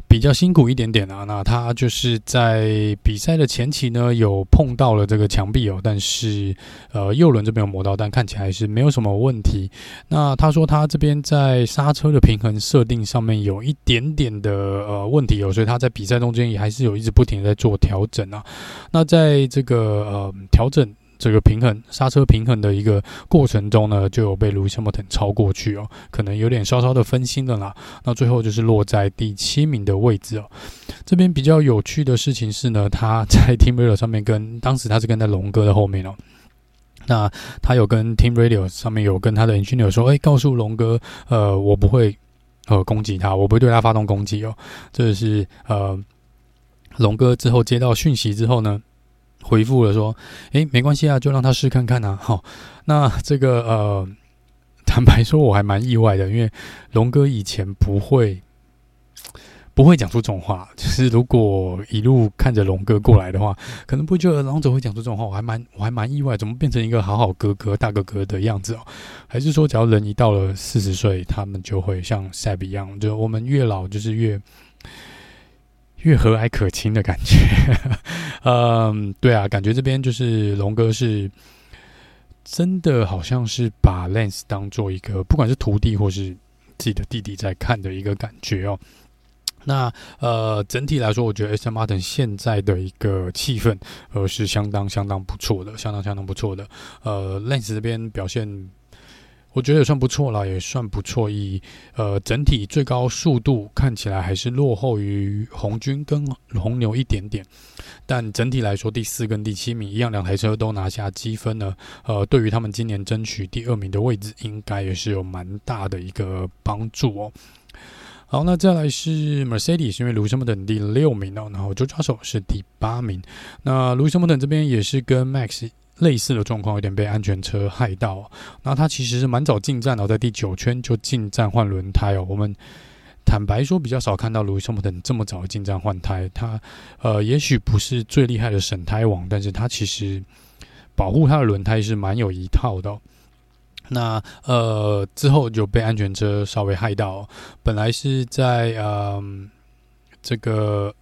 比较辛苦一点点啊，那他就是在比赛的前期呢，有碰到了这个墙壁哦，但是呃右轮这边有磨到，但看起来是没有什么问题。那他说他这边在刹车的平衡设定上面有一点点的呃问题哦，所以他在比赛中间也还是有一直不停地在做调整啊。那在这个呃调整。这个平衡刹车平衡的一个过程中呢，就有被 Lewis Hamilton 超过去哦，可能有点稍稍的分心了啦。那最后就是落在第七名的位置哦。这边比较有趣的事情是呢，他在 Team Radio 上面跟当时他是跟在龙哥的后面哦。那他有跟 Team Radio 上面有跟他的 Engineer 说，哎，告诉龙哥，呃，我不会呃攻击他，我不会对他发动攻击哦。这是呃龙哥之后接到讯息之后呢。回复了说：“诶，没关系啊，就让他试看看啊。”好，那这个呃，坦白说，我还蛮意外的，因为龙哥以前不会不会讲出这种话。就是如果一路看着龙哥过来的话，可能不觉得龙总会讲出这种话。我还蛮我还蛮意外，怎么变成一个好好哥哥、大哥哥的样子哦？还是说，只要人一到了四十岁，他们就会像塞比一样，就我们越老就是越。越和蔼可亲的感觉，嗯，对啊，感觉这边就是龙哥是真的，好像是把 Lance 当做一个不管是徒弟或是自己的弟弟在看的一个感觉哦。那呃，整体来说，我觉得 S. M. Martin 现在的一个气氛，呃，是相当相当不错的，相当相当不错的。呃，Lance 这边表现，我觉得也算不错了，也算不错。以呃整体最高速度看起来还是落后于红军跟红牛一点点，但整体来说，第四跟第七名一样，两台车都拿下积分呢。呃，对于他们今年争取第二名的位置，应该也是有蛮大的一个帮助哦。好，那再来是 Mercedes，因为 Lewis Hamilton 第六名哦，然后 George Russell 是第八名。那 Lewis Hamilton 这边也是跟 Max 类似的状况，有点被安全车害到。那他其实是蛮早进站哦，在第九圈就进站换轮胎哦。我们坦白说，比较少看到 Lewis Hamilton 这么早进站换胎。他呃，也许不是最厉害的省胎王，但是他其实保护他的轮胎是蛮有一套的。那呃之后就被安全车稍微害到，本来是在嗯、呃、这个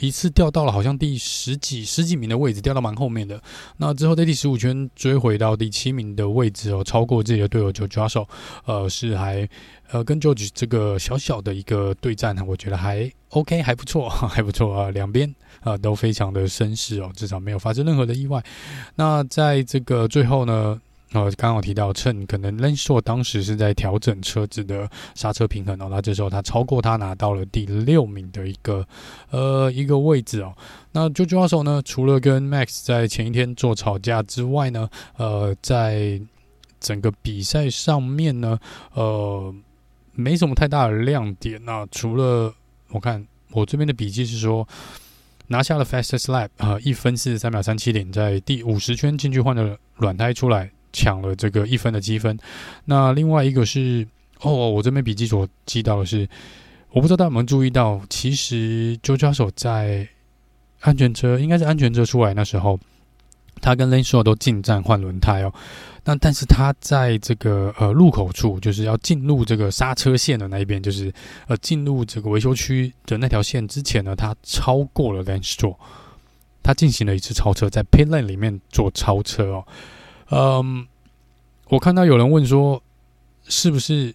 一次掉到了好像第十几十几名的位置，掉到蛮后面的。那之后在第十五圈追回到第七名的位置哦，超过自己的队友 George Russell，呃是还呃跟 George 这个小小的一个对战呢，我觉得还 OK 还不错 还不错啊，两边啊都非常的绅士哦，至少没有发生任何的意外。那在这个最后呢？呃，刚刚有提到，趁可能 Lance Stroll 当时是在调整车子的刹车平衡哦，那这时候他超过他拿到了第六名的一个呃一个位置哦。那 George Russell 呢，除了跟 Max 在前一天做吵架之外呢，呃，在整个比赛上面呢，呃，没什么太大的亮点。那除了我看我这边的笔记是说，拿下了 Fastest Lap 啊，呃，一分四十三秒三七零，在第五十圈进去换了软胎出来。抢了这个一分的积分，那另外一个是哦，我这边笔记所记到的是，我不知道大家有没有注意到，其实周教授在安全车应该是安全车出来那时候，他跟 Lance Stroll 都进站换轮胎哦。那但是他在这个呃路口处，就是要进入这个刹车线的那一边，就是呃进入这个维修区的那条线之前呢，他超过了 Lance Stroll，他进行了一次超车，在 Pit Lane 里面做超车哦。嗯，我看到有人问说，是不是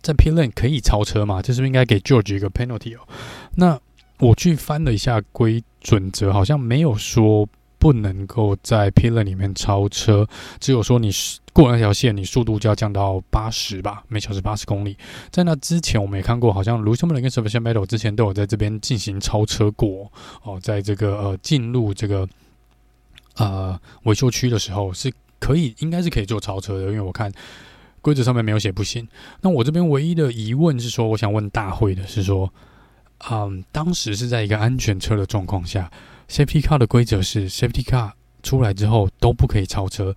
在 p i l a n 可以超车嘛？这是不是应该给 George 一个 penalty 哦？那我去翻了一下规准则，好像没有说不能够在 p i l a n 里面超车，只有说你过那条线，你速度就要降到八十吧，每小时八十公里。在那之前，我没看过，好像 Lewis Hamilton 跟 Sebastian Vettel 之前都有在这边进行超车过哦，在这个呃进入这个。呃，维修区的时候是可以，应该是可以做超车的，因为我看规则上面没有写不行。那我这边唯一的疑问是说，我想问大会的是说，嗯，当时是在一个安全车的状况下，Safety Car 的规则是 Safety Car 出来之后都不可以超车。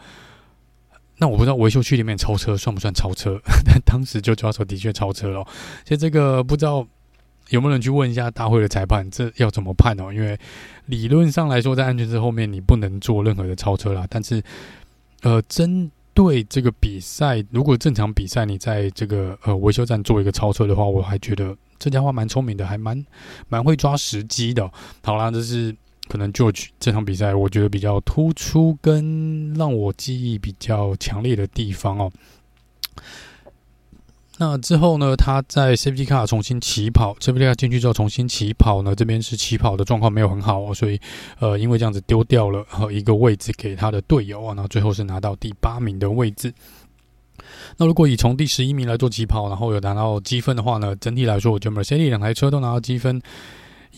那我不知道维修区里面超车算不算超车？但当时就抓手的确超车了，所以这个不知道。有没有人去问一下大会的裁判，这要怎么判哦？因为理论上来说，在安全车后面你不能做任何的超车啦。但是，呃，针对这个比赛，如果正常比赛你在这个呃维修站做一个超车的话，我还觉得这家伙蛮聪明的，还蛮蛮会抓时机的。好啦，这是可能 George 这场比赛我觉得比较突出跟让我记忆比较强烈的地方哦。那之后呢，他在 Safety Car 重新起跑，Safety Car 进去之后重新起跑呢，这边是起跑的状况没有很好哦，所以呃，因为这样子丢掉了一个位置给他的队友啊，那最后是拿到第八名的位置。那如果以从第十一名来做起跑，然后有拿到积分的话呢，整体来说，我觉得 Mercedes 两台车都拿到积分，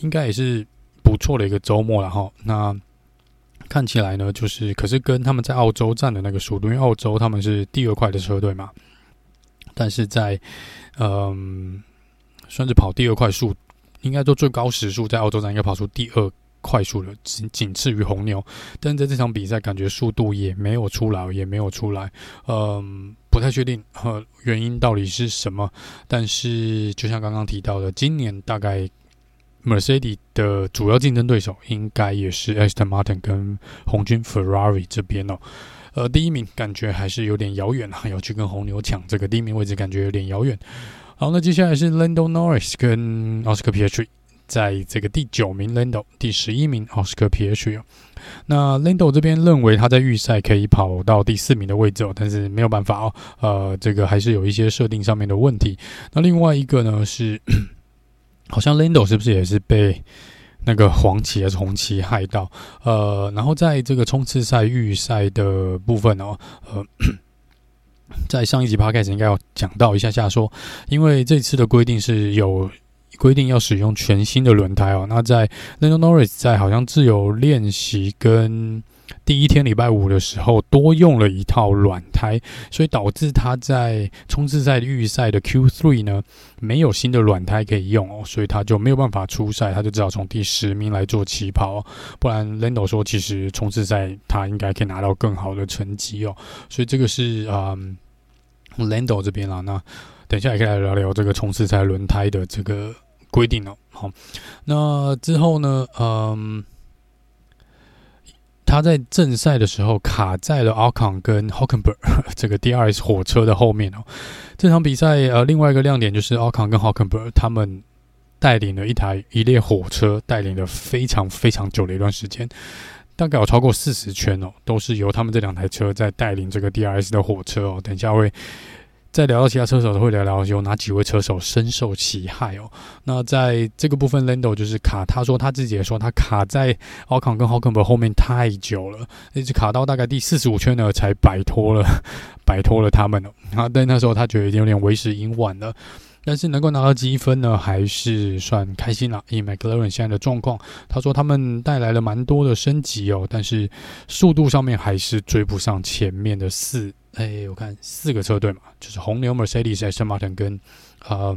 应该也是不错的一个周末了哈。那看起来呢，就是可是跟他们在澳洲站的那个速度，因为澳洲他们是第二快的车队嘛。但是在，嗯，算是跑第二快速，应该说最高时速在澳洲站应该跑出第二快速的，仅仅次于红牛。但是在这场比赛，感觉速度也没有出来，也没有出来，嗯，不太确定和原因到底是什么。但是就像刚刚提到的，今年大概 Mercedes 的主要竞争对手应该也是 Aston Martin 跟红军 Ferrari 这边哦。呃，第一名感觉还是有点遥远啊，要去跟红牛抢这个第一名位置，感觉有点遥远。好，那接下来是 Lando Norris 跟 Oscar p i a t r i 在这个第九名 Lando，第十一名 Oscar p i a t r i。那 Lando 这边认为他在预赛可以跑到第四名的位置哦，但是没有办法哦，呃，这个还是有一些设定上面的问题。那另外一个呢是 好像 Lando 是不是也是被那个黄旗还是红旗害到？呃，然后在这个冲刺赛预赛的部分哦，呃，在上一集 Podcast 应该要讲到一下下说，因为这次的规定是有规定要使用全新的轮胎哦。那在 Lando Norris 在好像自由练习跟第一天礼拜五的时候，多用了一套软胎，所以导致他在冲刺赛预赛的 Q3 呢，没有新的软胎可以用哦，所以他就没有办法出赛，他就只好从第十名来做起跑。不然 Lando 说，其实冲刺赛他应该可以拿到更好的成绩哦。所以这个是嗯 Lando 这边啦。那等一下也可以来聊聊这个冲刺赛轮胎的这个规定哦。好，那之后呢，嗯。他在正赛的时候卡在了 Ocon 跟 Hulkenberg 这个 DRS 火车的后面哦。这场比赛呃，另外一个亮点就是 Ocon 跟 Hulkenberg 他们带领了一台一列火车，带领了非常非常久的一段时间，大概有超过四十圈哦，都是由他们这两台车在带领这个 DRS 的火车哦。等一下会。在聊到其他车手，都会聊聊有哪几位车手深受其害哦。那在这个部分，Lando 就是卡，他说他自己也说他卡在 o c o n 跟 Hulkenberg 后面太久了，一直卡到大概第四十五圈呢，才摆脱了 摆脱了他们了。啊，但那时候，他觉得已经有点为时已晚了。但是能够拿到积分呢，还是算开心了。以 McLaren 现在的状况，他说他们带来了蛮多的升级哦，但是速度上面还是追不上前面的四。哎，我看四个车队嘛，就是红牛、Mercedes、Aston Martin 跟呃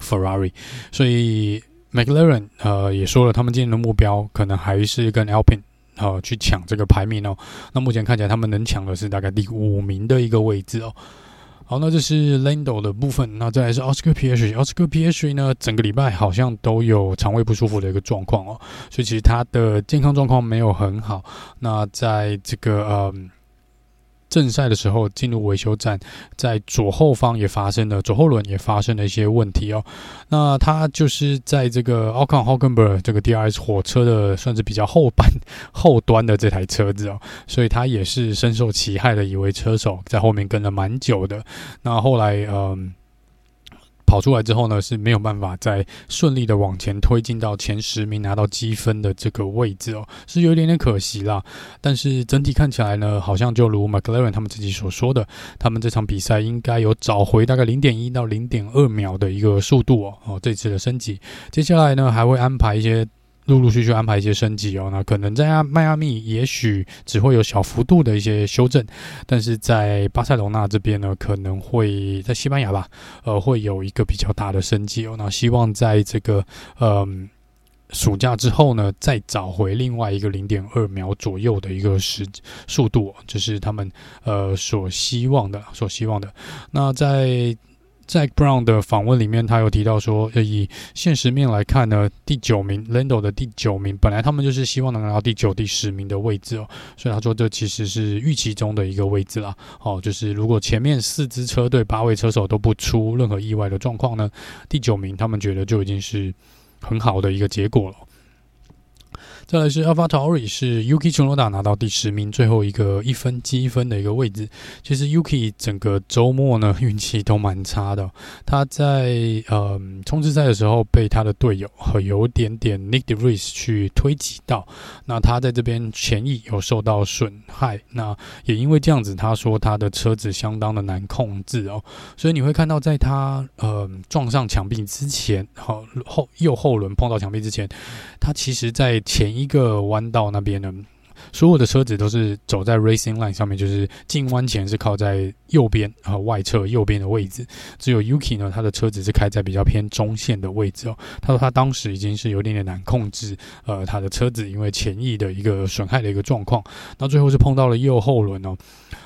Ferrari，所以 McLaren 呃也说了，他们今年的目标可能还是跟 Alpine 呃去抢这个排名哦。那目前看起来，他们能抢的是大概第五名的一个位置哦。好，那这是 Lando 的部分，那再来是 Oscar P. H. Oscar P. H. 呢，整个礼拜好像都有肠胃不舒服的一个状况哦，所以其实他的健康状况没有很好。那在这个呃。正赛的时候进入维修站，在左后方也发生了左后轮也发生了一些问题哦。那他就是在这个 Ocon Hagenberg 这个 DRS 火车的算是比较后半后端的这台车子哦，所以他也是深受其害的一位车手，在后面跟了蛮久的。那后来嗯。跑出来之后呢，是没有办法再顺利的往前推进到前十名拿到积分的这个位置哦，是有一点点可惜啦。但是整体看起来呢，好像就如 McLaren 他们自己所说的，他们这场比赛应该有找回大概零点一到零点二秒的一个速度哦。哦，这次的升级，接下来呢还会安排一些。陆陆续续安排一些升级哦，那可能在迈阿密也许只会有小幅度的一些修正，但是在巴塞罗那这边呢，可能会在西班牙吧，呃，会有一个比较大的升级哦。那希望在这个嗯暑假之后呢，再找回另外一个零点二秒左右的一个时速度，这是他们呃所希望的，所希望的。那在。在 Brown 的访问里面，他有提到说，以现实面来看呢，第九名 Lando 的第九名，本来他们就是希望能拿到第九、第十名的位置哦，所以他说这其实是预期中的一个位置啦。哦，就是如果前面四支车队八位车手都不出任何意外的状况呢，第九名他们觉得就已经是很好的一个结果了。再来是 AlphaTauri 是 Yuki Tsunoda 拿到第十名，最后一个一分积分的一个位置。其实 Yuki 整个周末呢运气都蛮差的，他在呃冲刺赛的时候被他的队友和有点点 Nick de Vries 去推挤到，那他在这边前翼有受到损害，那也因为这样子，他说他的车子相当的难控制哦，所以你会看到在他呃撞上墙壁之前，好后右后轮碰到墙壁之前，他其实在前一一个弯道那边呢，所有的车子都是走在 racing line 上面，就是进弯前是靠在右边和外侧右边的位置。只有 Yuki 呢，他的车子是开在比较偏中线的位置哦。他说他当时已经是有点点难控制，呃，他的车子因为前翼的一个损害的一个状况，那最后是碰到了右后轮哦。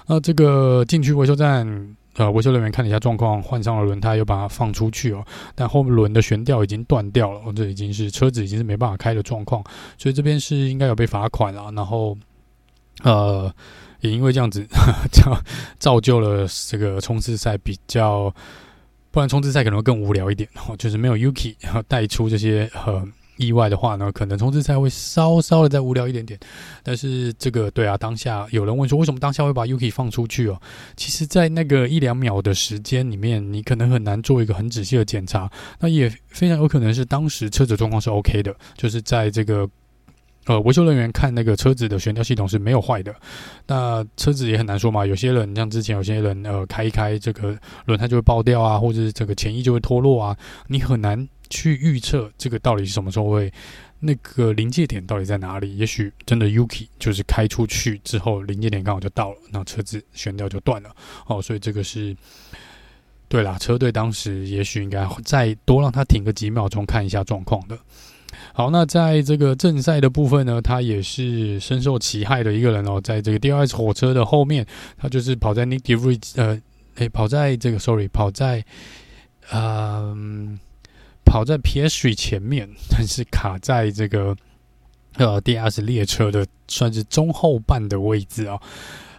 那这个禁区维修站。呃，维修人员看了一下状况，换上了轮胎，又把它放出去哦。但后轮的悬吊已经断掉了，这已经是车子已经是没办法开的状况，所以这边是应该有被罚款了。然后，呃，也因为这样子，造造就了这个冲刺赛比较，不然冲刺赛可能会更无聊一点哦。就是没有 Yuki 带出这些呃意外的话呢，可能冲刺赛会稍稍的再无聊一点点。但是这个对啊，当下有人问说，为什么当下会把 Yuki 放出去哦？其实，在那个一两秒的时间里面，你可能很难做一个很仔细的检查。那也非常有可能是当时车子状况是 OK 的，就是在这个呃维修人员看那个车子的悬吊系统是没有坏的。那车子也很难说嘛，有些人像之前有些人呃开一开这个轮胎就会爆掉啊，或者是这个前翼就会脱落啊，你很难。去预测这个到底是什么时候会，那个临界点到底在哪里？也许真的 Yuki 就是开出去之后，临界点刚好就到了，那车子悬吊就断了。哦，所以这个是对啦，车队当时也许应该再多让他停个几秒钟看一下状况的。好，那在这个正赛的部分呢，他也是深受其害的一个人哦，在这个 DRS 火车的后面，他就是跑在 Nick d e v r i e 呃，诶，跑在这个 Sorry，跑在嗯。跑在 Piastri 前面，但 是卡在这个呃 DS 列车的算是中后半的位置啊，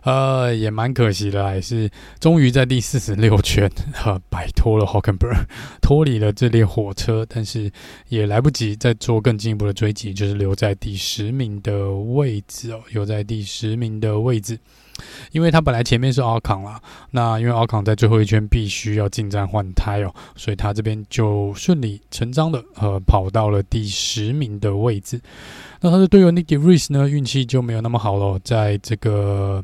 呃，也蛮可惜的，还是终于在第四十六圈 呃摆脱了 Hulkenberg，脱离了这列火车，但是也来不及再做更进一步的追击，就是留在第十名的位置哦，留在第十名的位置。因为他本来前面是奥康啦，那因为奥康在最后一圈必须要进站换胎哦，所以他这边就顺理成章的呃跑到了第十名的位置。那他的队友 Nyck de Vries 呢，运气就没有那么好了，在这个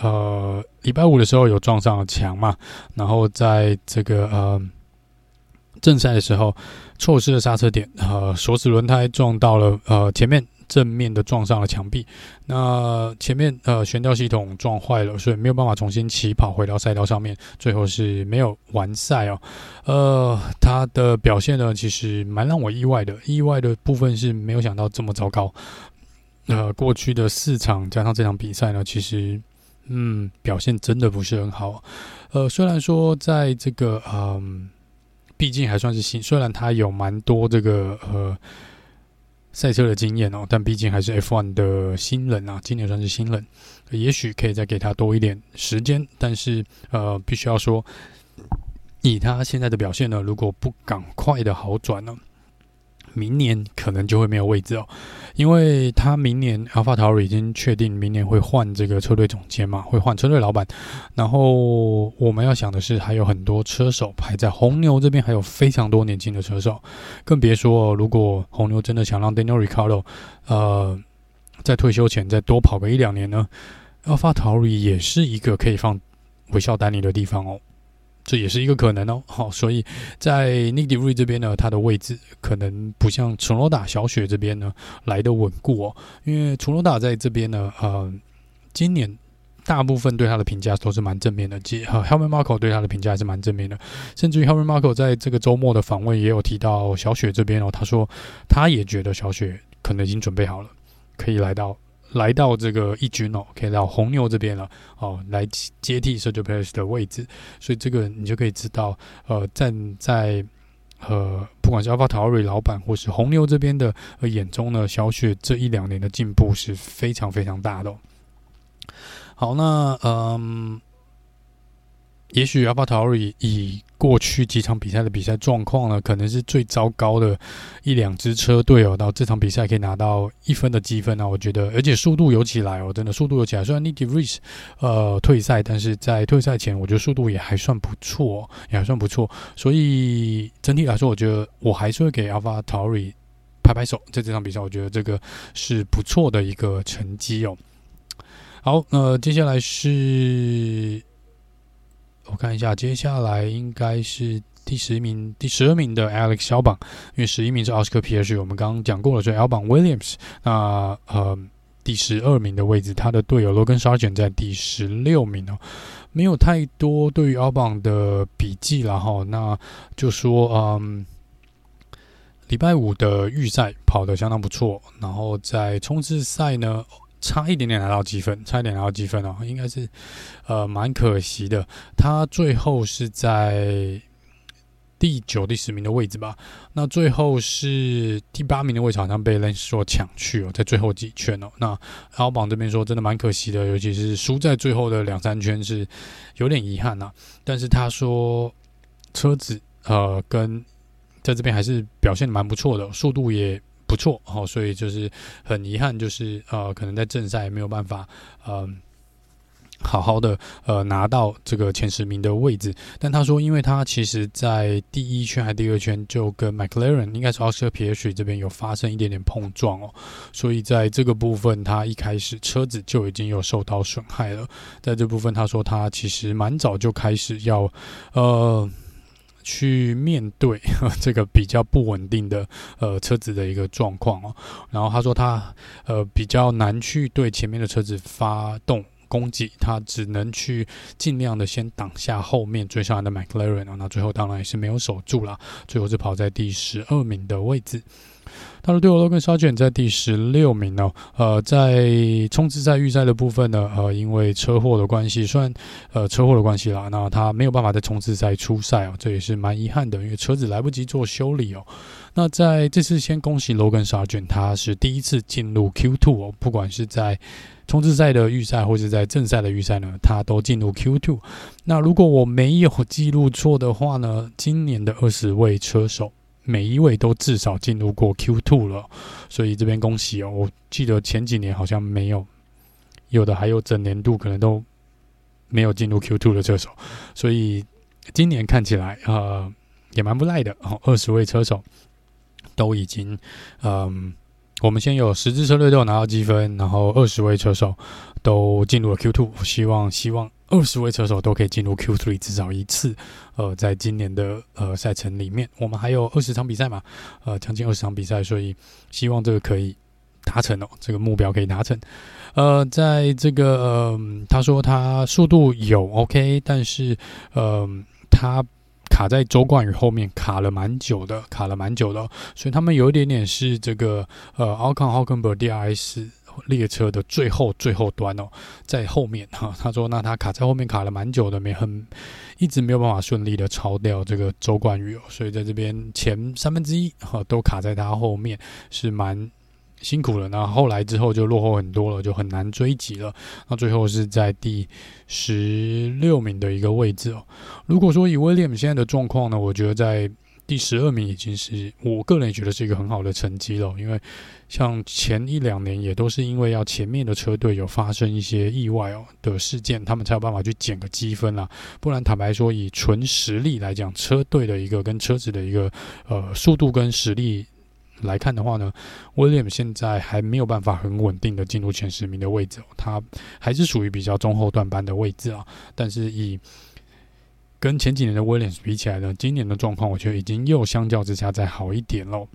呃礼拜五的时候有撞上了墙嘛，然后在这个呃正赛的时候错失了刹车点，呃锁死轮胎撞到了呃前面。正面的撞上了墙壁，那前面呃悬吊系统撞坏了，所以没有办法重新起跑回到赛道上面，最后是没有完赛哦。呃，他的表现呢，其实蛮让我意外的，意外的部分是没有想到这么糟糕。呃，过去的四场加上这场比赛呢，其实嗯表现真的不是很好。呃，虽然说在这个嗯，毕竟还算是新，虽然他有蛮多这个呃。赛车的经验哦，但毕竟还是 F1 的新人啊，今年算是新人，也许可以再给他多一点时间。但是呃，必须要说，以他现在的表现呢，如果不赶快的好转呢，明年可能就会没有位置哦。因为他明年 AlphaTauri 已经确定明年会换这个车队总监嘛，会换车队老板。然后我们要想的是，还有很多车手排在红牛这边，还有非常多年轻的车手。更别说，如果红牛真的想让 Daniel Ricciardo 呃在退休前再多跑个一两年呢，AlphaTauri 也是一个可以放微笑丹尼的地方哦。这也是一个可能哦，好，所以在 n i k d e r 这边呢，他的位置可能不像楚诺达小雪这边呢来的稳固哦，因为楚诺达在这边呢，呃，今年大部分对他的评价都是蛮正面的，即呃 Helmut Marko 对他的评价还是蛮正面的，甚至于 Helmut Marko 在这个周末的访问也有提到小雪这边哦，他说他也觉得小雪可能已经准备好了，可以来到。来到这个一军哦，可以到红牛这边了哦，来接替 Sergio Perez 的位置，所以这个你就可以知道，呃，站在呃，不管是 AlphaTauri 老板或是红牛这边的呃眼中呢，小雪这一两年的进步是非常非常大的。好，那嗯。也许 a l b a t a r i 以过去几场比赛的比赛状况呢，可能是最糟糕的一两支车队哦。到这场比赛可以拿到一分的积分呢，我觉得，而且速度有起来哦，真的速度有起来。虽然 Nyck de Vries 呃退赛，但是在退赛前，我觉得速度也还算不错，也还算不错。所以整体来说，我觉得我还是会给 a l b a t a r i 拍拍手。在这场比赛，我觉得这个是不错的一个成绩哦。好，那、接下来是。我看一下，接下来应该是第十名、第十二名的 Alex Albon，因为十一名是奥斯卡 P H，我们刚刚讲过了，所以 Albon Williams。那呃，第十二名的位置，他的队友 Logan Sargent 在第十六名哦，没有太多对于 Al 榜的笔记了哈。那就说嗯，礼拜五的预赛跑得相当不错，然后在冲刺赛呢。差一点点拿到积分，差一点拿到积分哦，应该是呃蛮可惜的。他最后是在第九、第十名的位置吧。那最后是第八名的位置，好像被 Lance Stroll 抢去哦，在最后几圈哦。那 Albon 这边说真的蛮可惜的，尤其是输在最后的两三圈是有点遗憾呐、但是他说车子呃跟在这边还是表现蛮不错的，速度也。不错哦，所以就是很遗憾，就是呃，可能在正赛没有办法，嗯、呃。好好的，呃，拿到这个前十名的位置。但他说，因为他其实在第一圈还第二圈就跟 McLaren 应该是 Oscar Piastri 这边有发生一点点碰撞哦，所以在这个部分，他一开始车子就已经有受到损害了。在这部分，他说他其实蛮早就开始要，呃，去面对 这个比较不稳定的呃车子的一个状况哦。然后他说他呃比较难去对前面的车子发动。攻击，他只能去尽量的先挡下后面追上来的 McLaren 哦，那最后当然也是没有守住啦，最后是跑在第十二名的位置。他的队友 Logan Sargent 在第十六名哦，呃，在冲刺赛预赛的部分呢，呃，因为车祸的关系，虽然呃车祸的关系啦，那他没有办法在冲刺赛出赛哦，这也是蛮遗憾的，因为车子来不及做修理哦。那在这次先恭喜 Logan Sargent，他是第一次进入 Q2 哦，不管是在冲刺赛的预赛或者在正赛的预赛呢，他都进入 Q2。那如果我没有记录错的话呢，今年的二十位车手。每一位都至少进入过 Q Two 了，所以这边恭喜哦！我记得前几年好像没有，有的还有整年度可能都没有进入 Q Two 的车手，所以今年看起来呃也蛮不赖的哦。二十位车手都已经嗯，我们先有十支车队都有拿到积分，然后二十位车手都进入了 Q Two，希望希望。二十位车手都可以进入 Q3 至少一次，呃，在今年的呃赛程里面，我们还有二十场比赛嘛，呃，将近二十场比赛，所以希望这个可以达成哦，这个目标可以达成。呃，在这个呃，他说他速度有 OK，但是呃，他卡在周冠宇后面卡了蛮久的，卡了蛮久的，所以他们有一点点是这个呃，Alcon h o c k e n b e r g DRS。列车的最后最后端哦，在后面哈，他说那他卡在后面卡了蛮久的，没很一直没有办法顺利的超掉这个周冠宇哦，所以在这边前三分之一哈都卡在他后面，是蛮辛苦了。那后来之后就落后很多了，就很难追击了。那最后是在第十六名的一个位置哦。如果说以威廉姆现在的状况呢，我觉得在。第十二名已经是我个人也觉得是一个很好的成绩了，因为像前一两年也都是因为要前面的车队有发生一些意外哦的事件，他们才有办法去捡个积分啦。不然坦白说，以纯实力来讲，车队的一个跟车子的一个呃速度跟实力来看的话呢，威廉姆现在还没有办法很稳定的进入前十名的位置，他还是属于比较中后段班的位置啊。但是以跟前几年的威廉斯比起来呢，今年的状况我觉得已经又相较之下再好一点喽。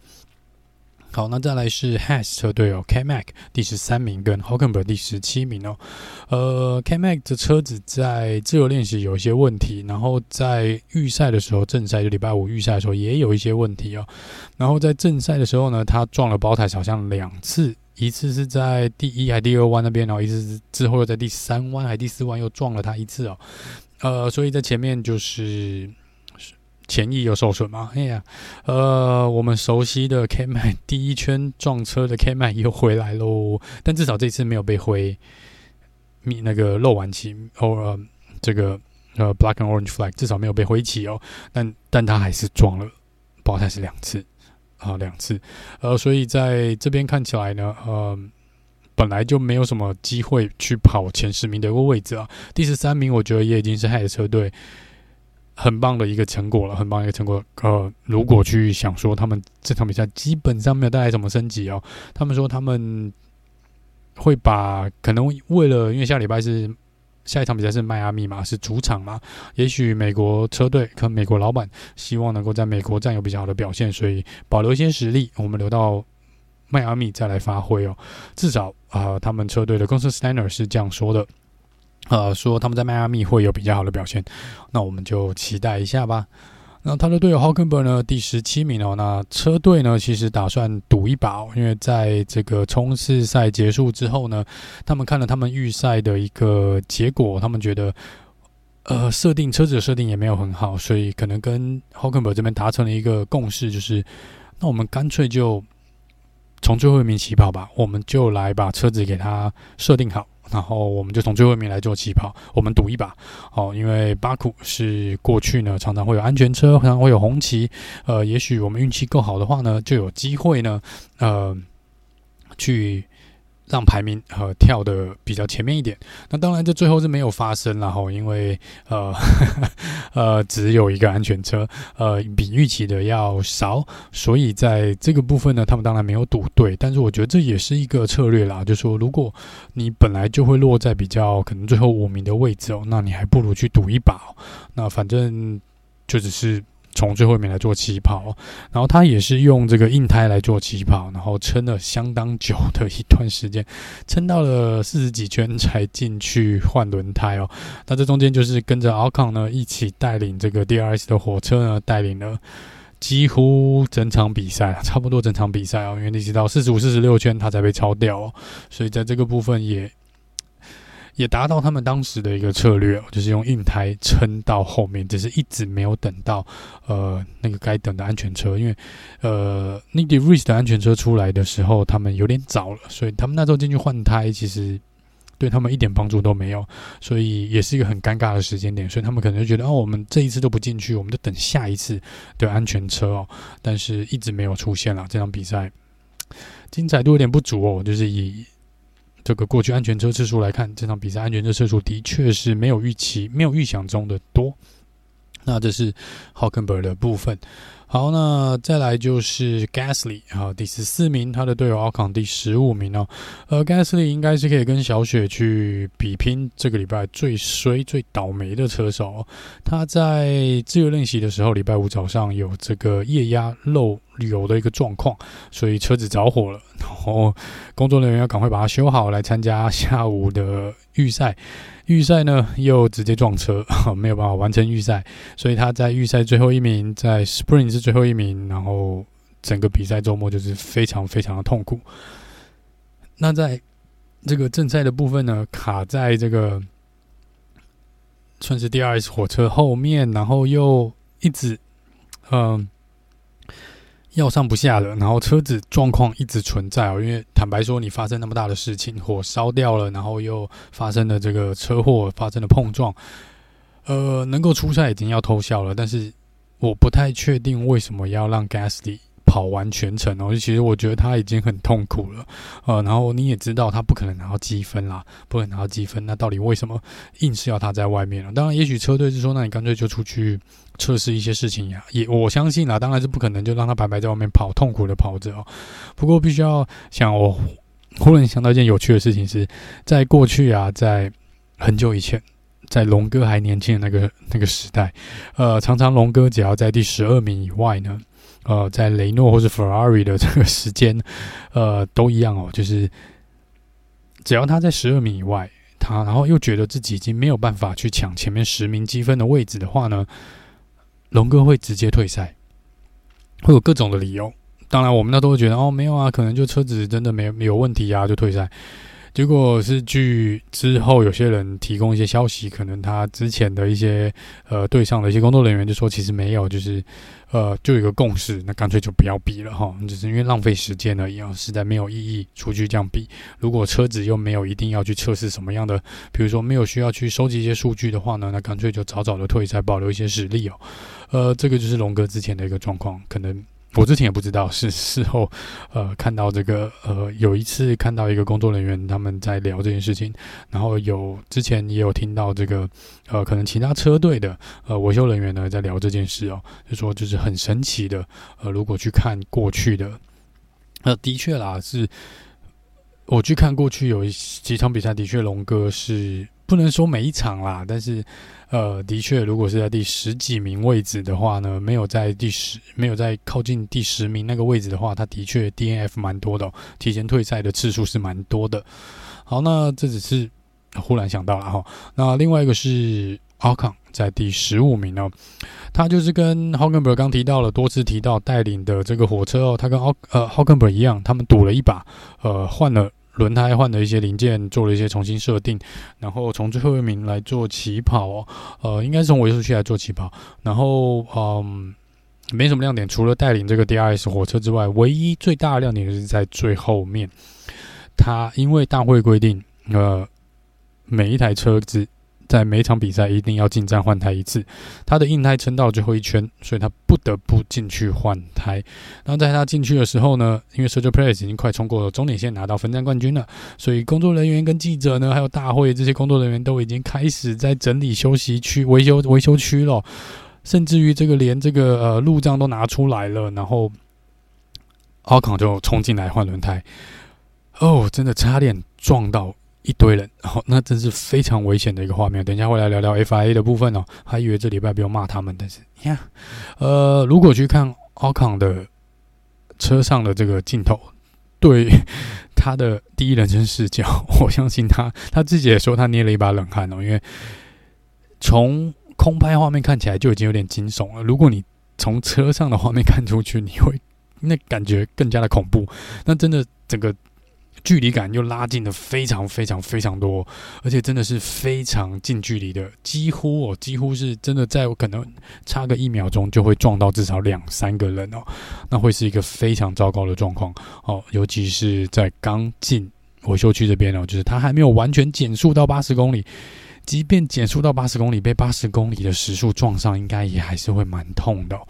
好，那再来是 Has 车队哦，K Mac 第十三名跟 Hulkenberg 第十七名哦。呃，K Mac 的车子在自由练习有一些问题，然后在预赛的时候，正赛就礼拜五预赛的时候也有一些问题哦。然后在正赛的时候呢，他撞了包胎，好像两次，一次是在第一还第二弯那边，然后一次是之后又在第三弯还第四弯又撞了他一次哦。呃，所以在前面就是前翼有受损吗？哎呀，呃，我们熟悉的 K-Mag 第一圈撞车的 K-Mag 又回来喽，但至少这次没有被挥那个漏网旗，或、呃、这个呃 Black and Orange Flag，至少没有被灰起哦。但但他还是撞了，爆胎是两次啊，两次。呃，所以在这边看起来呢，呃。本来就没有什么机会去跑前十名的一个位置啊，第十三名我觉得也已经是 Haas 车队很棒的一个成果了，很棒一个成果。呃，如果去想说他们这场比赛基本上没有带来什么升级哦，他们说他们会把可能为了因为下礼拜是下一场比赛是迈阿密嘛，是主场嘛，也许美国车队跟美国老板希望能够在美国占有比较好的表现，所以保留一些实力，我们留到。迈阿密再来发挥哦，至少啊、他们车队的公司 Steiner 是这样说的，呃，说他们在迈阿密会有比较好的表现，那我们就期待一下吧。那他的队友 Hulkenberg 呢，第十七名哦。那车队呢，其实打算赌一把，因为在这个冲刺赛结束之后呢，他们看了他们预赛的一个结果，他们觉得呃，设定车子的设定也没有很好，所以可能跟 Hulkenberg 这边达成了一个共识，就是那我们干脆就。从最后一名起跑吧，我们就来把车子给它设定好然后我们就从最后一名来做起跑，我们赌一把哦，因为巴库是过去呢常常会有安全车，常常会有红旗，呃，也许我们运气够好的话呢，就有机会呢，呃，去。让排名呃跳的比较前面一点，那当然这最后是没有发生，然后因为呃呵呵 呃只有一个安全车，呃比预期的要少，所以在这个部分呢，他们当然没有赌对，但是我觉得这也是一个策略啦，就说如果你本来就会落在比较可能最后五名的位置哦，那你还不如去赌一把哦，那反正就只是。从最后面来做起跑，然后他也是用这个硬胎来做起跑，然后撑了相当久的一段时间，撑到了四十几圈才进去换轮胎哦。那这中间就是跟着奥康呢一起带领这个 DRS 的火车呢，带领了几乎整场比赛，差不多整场比赛哦，因为你知道四十五、四十六圈他才被超掉哦，所以在这个部分也。也达到他们当时的一个策略，就是用硬胎撑到后面，只是一直没有等到呃那个该等的安全车，因为呃 Nyck de Vries 的安全车出来的时候，他们有点早了，所以他们那时候进去换胎，其实对他们一点帮助都没有，所以也是一个很尴尬的时间点，所以他们可能就觉得哦，我们这一次都不进去，我们就等下一次的安全车哦，但是一直没有出现了，这场比赛精彩度有点不足哦，就是以。这个过去安全车次数来看，这场比赛安全车次数的确是没有预期、没有预想中的多。那这是 Hulkenberg 的部分。好，那再来就是 Gasly 啊，第十四名，他的队友 Ocon 第十五名哦。呃，Gasly 应该是可以跟小雪去比拼这个礼拜最衰、最倒霉的车手哦。他在自由练习的时候，礼拜五早上有这个液压漏油的一个状况，所以车子着火了，然后工作人员要赶快把它修好，来参加下午的预赛。预赛呢，又直接撞车，没有办法完成预赛，所以他在预赛最后一名，在 Spring 是最后一名，然后整个比赛周末就是非常非常的痛苦。那在这个正赛的部分呢，卡在这个算是 DRS 火车后面，然后又一直嗯。要上不下了，然后车子状况一直存在哦。因为坦白说，你发生那么大的事情，火烧掉了，然后又发生了这个车祸，发生了碰撞，呃，能够出赛已经要偷笑了。但是我不太确定为什么要让 Gasly 跑完全程哦。其实我觉得他已经很痛苦了，呃，然后你也知道他不可能拿到积分啦，不可能拿到积分。那到底为什么硬是要他在外面呢？当然，也许车队是说，那你干脆就出去。测试一些事情呀，也我相信啊，当然是不可能就让他白白在外面跑，痛苦的跑着哦。不过必须要想，我忽然想到一件有趣的事情是，在过去啊，在很久以前，在龙哥还年轻的那个那个时代，呃，常常龙哥只要在第十二名以外呢，呃，在雷诺或是 Ferrari 的这个时间，呃，都一样哦，就是只要他在十二名以外，他然后又觉得自己已经没有办法去抢前面十名积分的位置的话呢。龙哥会直接退赛，会有各种的理由。当然，我们那都会觉得哦，没有啊，可能就车子真的没没有问题啊，就退赛。结果是据之后有些人提供一些消息，可能他之前的一些呃对上的一些工作人员就说，其实没有，就是呃就有一个共识，那干脆就不要比了哈，只是因为浪费时间而已啊，实在没有意义出去这样比。如果车子又没有一定要去测试什么样的，比如说没有需要去收集一些数据的话呢，那干脆就早早的退赛，保留一些实力哦。呃，这个就是龙哥之前的一个状况，可能。我之前也不知道，是事后，呃，看到这个，呃，有一次看到一个工作人员他们在聊这件事情，然后有之前也有听到这个，呃，可能其他车队的呃维修人员呢在聊这件事哦，就说就是很神奇的，呃，如果去看过去的，呃，的确啦，是我去看过去有一几场比赛，的确龙哥是。不能说每一场啦，但是，呃，的确，如果是在第十几名位置的话呢，没有在第十，没有在靠近第十名那个位置的话，他的确 DNF 蛮多的哦，提前退赛的次数是蛮多的。好，那这只是忽然想到了哈。那另外一个是 Ocon 在第十五名哦，他就是跟 Hulkenberg 刚提到了多次提到带领的这个火车哦，他跟奥呃 Hulkenberg 一样，他们赌了一把，呃，换了。轮胎换的一些零件，做了一些重新设定，然后从最后一名来做起跑哦，呃，应该是从维修区来做起跑，然后嗯，没什么亮点，除了带领这个 DRS 火车之外，唯一最大的亮点就是在最后面，他因为大会规定，呃，每一台车子。在每场比赛一定要进站换胎一次，他的硬胎撑到最后一圈，所以他不得不进去换胎。然后在他进去的时候呢，因为 Sergio Perez 已经快冲过了终点线，拿到分站冠军了，所以工作人员跟记者呢，还有大会这些工作人员都已经开始在整理休息区、维修维修区了，甚至于这个连这个呃路障都拿出来了，然后奥康就冲进来换轮胎，哦，真的差点撞到。一堆人，哦，那真是非常危险的一个画面。等一下会来聊聊 FIA 的部分哦。还以为这礼拜不用骂他们，但是你看，呃，如果去看奥康的车上的这个镜头，对他的第一人称视角，我相信他 他自己也说他捏了一把冷汗哦，因为从空拍画面看起来就已经有点惊悚了。如果你从车上的画面看出去，你会那感觉更加的恐怖。那真的整个。距离感又拉近了非常非常非常多，而且真的是非常近距离的，几乎哦，几乎是真的，在可能差个一秒钟就会撞到至少两三个人哦，那会是一个非常糟糕的状况哦，尤其是在刚进维修区这边哦，就是他还没有完全减速到八十公里，即便减速到八十公里，被八十公里的时速撞上，应该也还是会蛮痛的哦。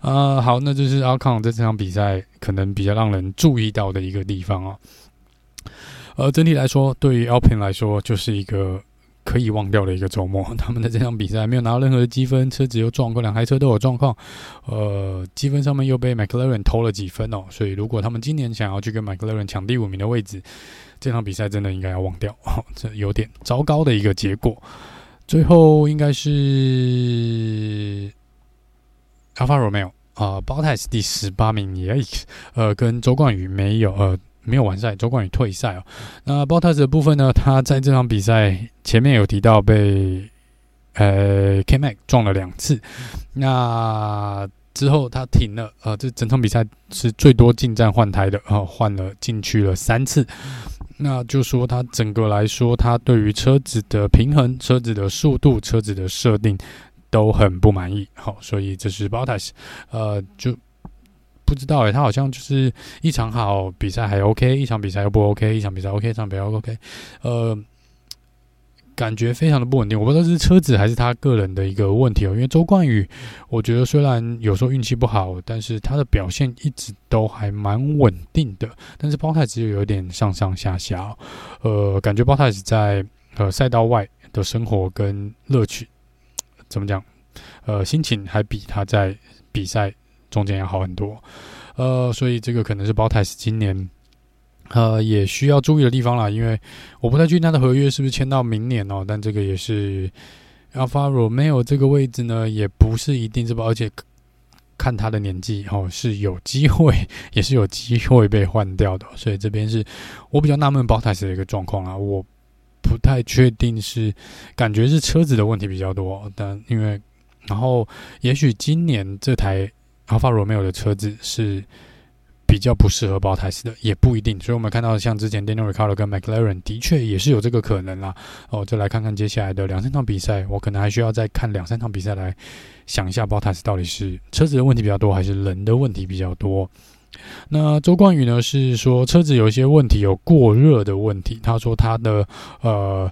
呃，好，那就是奥康在这场比赛可能比较让人注意到的一个地方哦。呃，整体来说，对于 Alpine 来说，就是一个可以忘掉的一个周末。他们的这场比赛没有拿到任何的积分，车子又撞过，两台车都有状况。呃，积分上面又被 McLaren 偷了几分哦。所以，如果他们今年想要去跟 McLaren 抢第五名的位置，这场比赛真的应该要忘掉。哦，这有点糟糕的一个结果。最后应该是 Alfa Romeo 啊，Bottas 第十八名也呃，跟周冠宇没有呃。没有完赛，周冠宇退赛哦。那 Bottas 的部分呢？他在这场比赛前面有提到被呃 K-Mag 撞了两次，那之后他停了。呃，这整场比赛是最多进站换胎的，呃，换了进去了三次。那就说他整个来说，他对于车子的平衡、车子的速度、车子的设定都很不满意。好，所以这是 Bottas，呃，就。不知道诶、他好像就是一场好比赛还 OK，一场比赛又不 OK，一场比赛 OK，一场比赛 OK，呃，感觉非常的不稳定。我不知道是车子还是他个人的一个问题哦。因为周冠宇，我觉得虽然有时候运气不好，但是他的表现一直都还蛮稳定的。但是包太子又有点上上下下，呃，感觉包太子在呃赛道外的生活跟乐趣怎么讲？呃，心情还比他在比赛。中间要好很多，呃，所以这个可能是 b o t a s 今年呃也需要注意的地方啦。因为我不太确定他的合约是不是签到明年哦，但这个也是 Alfa Romeo 这个位置呢，也不是一定是吧，而且看他的年纪哦，是有机会，也是有机会被换掉的。所以这边是我比较纳闷 Bottas 的一个状况啦，我不太确定是感觉是车子的问题比较多，但因为然后也许今年这台。Alfa Romeo 的车子是比较不适合包胎的，也不一定。所以我们看到像之前 Daniel r i c a r d o 跟 McLaren 的确也是有这个可能啦。哦，再来看看接下来的两三场比赛，我可能还需要再看两三场比赛来想一下包胎到底是车子的问题比较多，还是人的问题比较多。那周冠宇呢是说车子有一些问题，有过热的问题。他说他的呃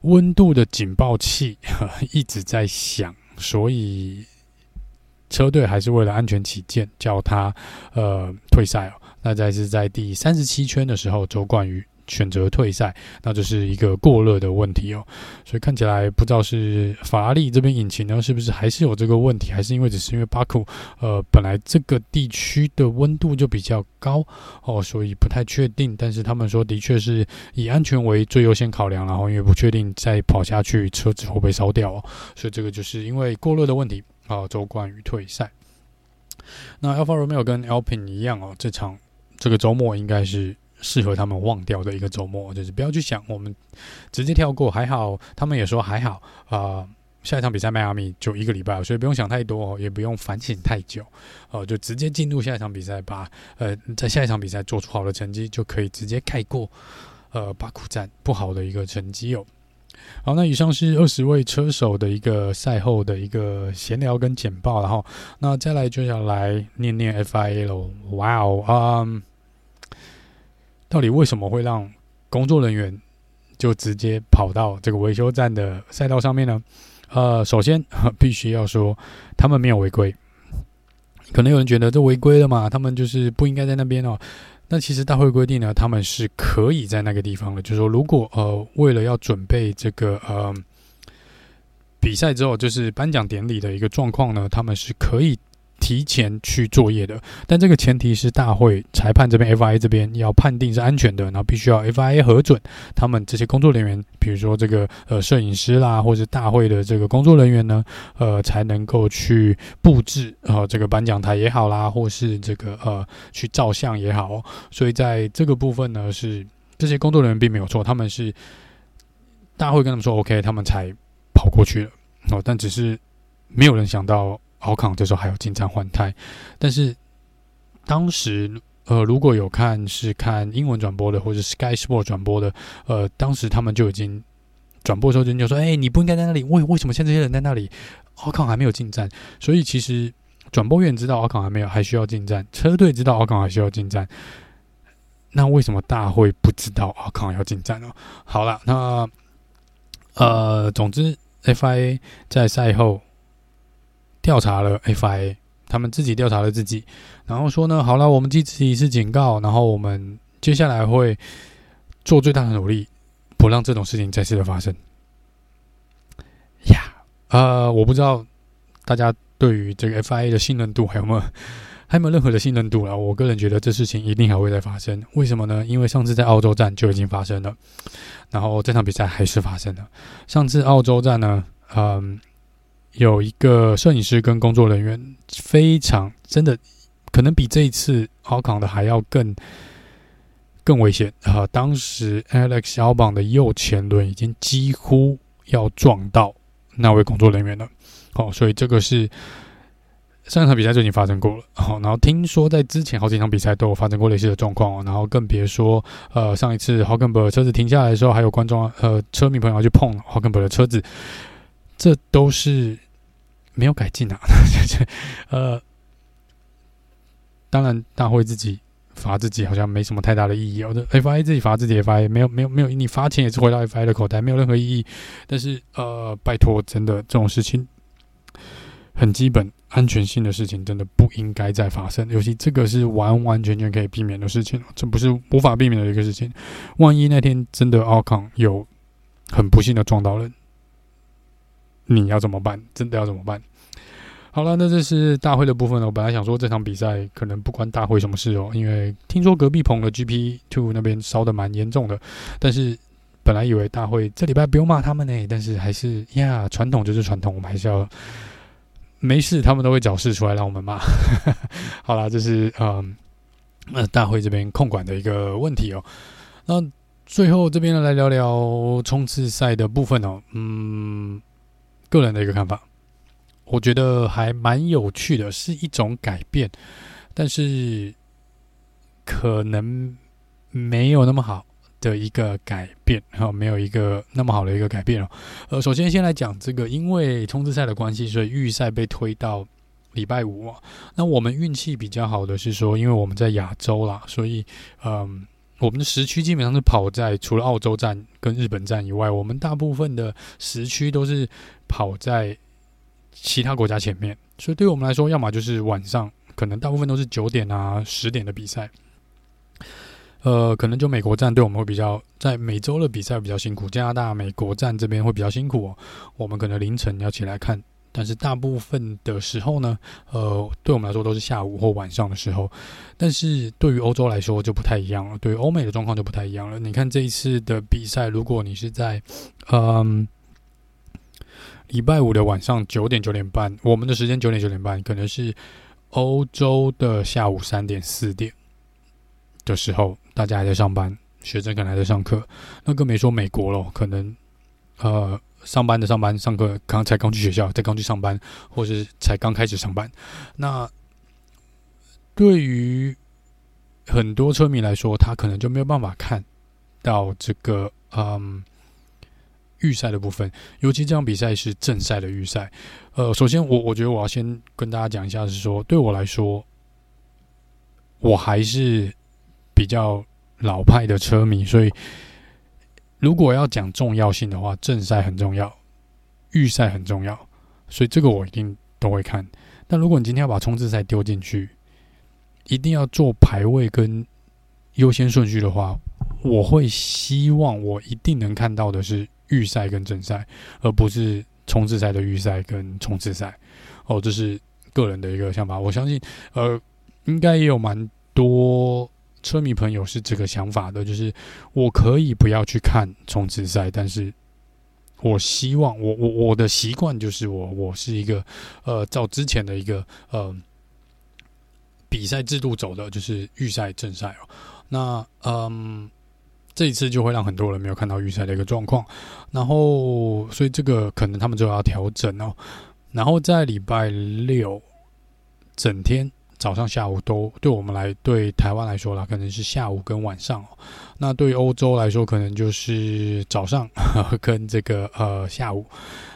温度的警报器 一直在响，所以。车队还是为了安全起见，叫他呃退赛哦。那在是在第三十七圈的时候，周冠宇选择退赛，那这是一个过热的问题哦。所以看起来不知道是法拉利这边引擎呢，是不是还是有这个问题，还是因为只是因为巴库呃本来这个地区的温度就比较高哦，所以不太确定。但是他们说的确是以安全为最优先考量，然后因为不确定再跑下去车子会不会烧掉哦，所以这个就是因为过热的问题。啊，周冠宇退赛。那 Alpha Romeo 跟 Alpin 一样哦，这场这个周末应该是适合他们忘掉的一个周末，就是不要去想，我们直接跳过。还好，他们也说还好啊、下一场比赛迈阿密就一个礼拜，所以不用想太多，也不用反省太久哦、就直接进入下一场比赛，把呃在下一场比赛做出好的成绩，就可以直接盖过呃巴库站不好的一个成绩哦。好，那以上是二十位车手的一个赛后的一个闲聊跟简报，然后那再来就要来念念 FIA 喽。哇哦，嗯，到底为什么会让工作人员就直接跑到这个维修站的赛道上面呢？呃，首先 必须要说，他们没有违规。可能有人觉得这违规了嘛？他们就是不应该在那边哦。那其实大会规定呢，他们是可以在那个地方的。就是说，如果呃为了要准备这个呃比赛之后，就是颁奖典礼的一个状况呢，他们是可以。提前去作业的，但这个前提是大会裁判这边 FIA 这边要判定是安全的，然后必须要 FIA 核准，他们这些工作人员，比如说这个呃摄影师啦，或者大会的这个工作人员呢，呃才能够去布置呃这个颁奖台也好啦，或是这个呃去照相也好，所以在这个部分呢，是这些工作人员并没有错，他们是大会跟他们说 OK，他们才跑过去了哦，但只是没有人想到。奥康这时候还有进站换胎，但是当时呃，如果有看是看英文转播的，或者 Sky Sport 转播的，呃，当时他们就已经转播的时候就就说：“哎、你不应该在那里，为为什么现在这些人在那里？奥康还没有进站。”所以其实转播员知道奥康还没有，还需要进站；车队知道奥康还需要进站。那为什么大会不知道奥康要进站呢？好了，那呃，总之 FIA 在赛后。调查了 FIA，他们自己调查了自己，然后说呢，好了，我们记自己一次警告，然后我们接下来会做最大的努力，不让这种事情再次的发生。呀，呃，我不知道大家对于这个 FIA 的信任度还有没有还有没有任何的信任度了？我个人觉得这事情一定还会再发生。为什么呢？因为上次在澳洲站就已经发生了，然后这场比赛还是发生了。上次澳洲站呢，嗯。有一个摄影师跟工作人员非常真的，可能比这一次奥康的还要更更危险啊！当时 Alex 小榜的右前轮已经几乎要撞到那位工作人员了，哦，所以这个是上一场比赛就已经发生过了，哦，然后听说在之前好几场比赛都有发生过类似的状况哦，然后更别说呃上一次 Hulkenberg 车子停下来的时候，还有观众呃车迷朋友去碰 Hulkenberg 的车子。这都是没有改进啊！呃，当然，大会自己罚自己好像没什么太大的意义。我的 FI 自己罚自己 FI 没有没有没有，你罚钱也是回到 FI 的口袋，没有任何意义。但是，呃，拜托，真的这种事情很基本，安全性的事情真的不应该再发生。尤其这个是完完全全可以避免的事情，这不是无法避免的一个事情。万一那天真的奥康有很不幸的撞到人。你要怎么办？真的要怎么办？好了，那这是大会的部分了。我本来想说这场比赛可能不关大会什么事哦，因为听说隔壁棚的 GP Two 那边烧得蛮严重的。但是本来以为大会这礼拜不用骂他们呢，但是还是呀，传统就是传统，我们还是要没事，他们都会找事出来让我们骂。好了，这是嗯，呃，大会这边控管的一个问题哦。那最后这边，来聊聊冲刺赛的部分哦，嗯。个人的一个看法，我觉得还蛮有趣的，是一种改变，但是可能没有那么好的一个改变，哈，没有一个那么好的一个改变哦。呃，首先先来讲这个，因为冲刺赛的关系，所以预赛被推到礼拜五。那我们运气比较好的是说，因为我们在亚洲啦，所以嗯。我们的时区基本上是跑在除了澳洲站跟日本站以外，我们大部分的时区都是跑在其他国家前面，所以对我们来说，要么就是晚上，可能大部分都是九点啊、十点的比赛。呃，可能就美国站对我们会比较，在美洲的比赛比较辛苦，加拿大、美国站这边会比较辛苦哦。我们可能凌晨要起来看。但是大部分的时候呢，呃，对我们来说都是下午或晚上的时候。但是对于欧洲来说就不太一样了，对于欧美的状况就不太一样了。你看这一次的比赛，如果你是在嗯礼拜五的晚上九点九点半，我们的时间九点九点半，可能是欧洲的下午三点四点的时候，大家还在上班，学生可能还在上课，那更没说美国了，可能呃。上班的上班，上课刚才刚去学校，才刚去上班，或是才刚开始上班。那对于很多车迷来说，他可能就没有办法看到这个嗯预赛的部分。尤其这场比赛是正赛的预赛。呃，首先我我觉得我要先跟大家讲一下，是说对我来说，我还是比较老派的车迷，所以。如果要讲重要性的话，正赛很重要，预赛很重要，所以这个我一定都会看。但如果你今天要把冲刺赛丢进去，一定要做排位跟优先顺序的话，我会希望我一定能看到的是预赛跟正赛，而不是冲刺赛的预赛跟冲刺赛。哦，这是个人的一个想法。我相信，呃，应该也有蛮多车迷朋友是这个想法的，就是我可以不要去看冲刺赛，但是。我希望我我我的习惯就是我我是一个呃照之前的一个呃比赛制度走的，就是预赛正赛哦。那嗯这一次就会让很多人没有看到预赛的一个状况，然后所以这个可能他们就要调整哦。然后在礼拜六整天。早上、下午都对我们来，对台湾来说啦，可能是下午跟晚上哦。那对欧洲来说，可能就是早上 跟这个呃下午。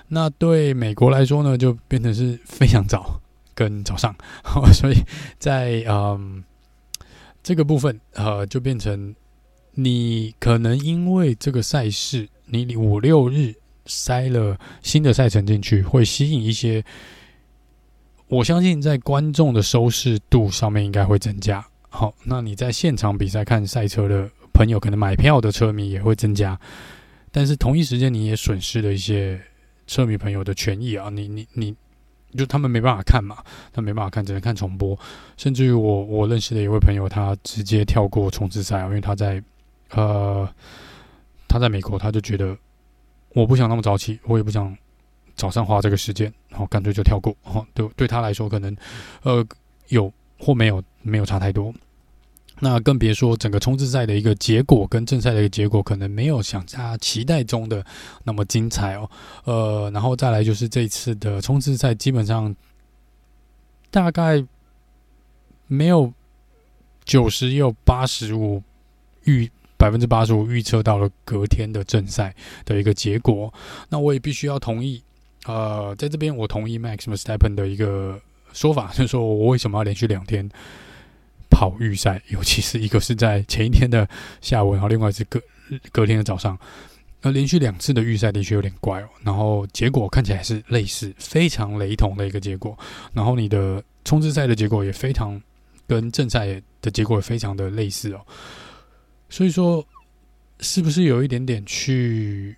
那对美国来说呢，就变成是非常早跟早上。所以在嗯这个部分呃，就变成你可能因为这个赛事，你五六日塞了新的赛程进去，会吸引一些。我相信在观众的收视度上面应该会增加。好，那你在现场比赛看赛车的朋友，可能买票的车迷也会增加。但是同一时间，你也损失了一些车迷朋友的权益啊！你你你，就他们没办法看嘛，他没办法看，只能看重播。甚至于我我认识的一位朋友，他直接跳过冲刺赛，因为他在呃他在美国，他就觉得我不想那么早起，我也不想。早上花这个时间，然后干脆就跳过。哦，对，对他来说可能，呃，有或没有没有差太多。那更别说整个冲刺赛的一个结果跟正赛的一个结果，可能没有像他期待中的那么精彩哦。呃，然后再来就是这一次的冲刺赛，基本上大概没有九十，也有八十五预。百分之八十五预测到了隔天的正赛的一个结果，那我也必须要同意。呃，在这边我同意 Max Verstappen 的一个说法，就是说我为什么要连续两天跑预赛，尤其是一个是在前一天的下午，然后另外是隔隔天的早上，那连续两次的预赛的确有点怪哦。然后结果看起来是类似，非常雷同的一个结果。然后你的冲刺赛的结果也非常跟正赛的结果也非常的类似哦。所以说，是不是有一点点去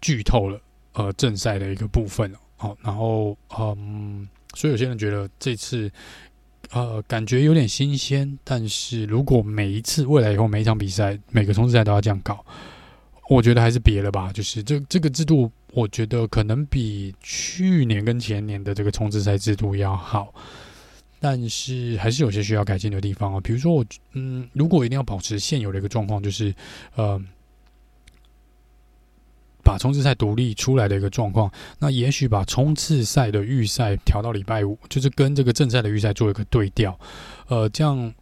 剧透了？呃，正赛的一个部分哦，好，然后嗯，所以有些人觉得这次呃感觉有点新鲜，但是如果每一次未来以后每一场比赛每个冲刺赛都要这样搞，我觉得还是别了吧。就是这这个制度，我觉得可能比去年跟前年的这个冲刺赛制度要好，但是还是有些需要改进的地方哦。比如说我嗯，如果一定要保持现有的一个状况，就是呃。把冲刺赛独立出来的一个状况，那也许把冲刺赛的预赛调到礼拜五，就是跟这个正赛的预赛做一个对调，呃，这样，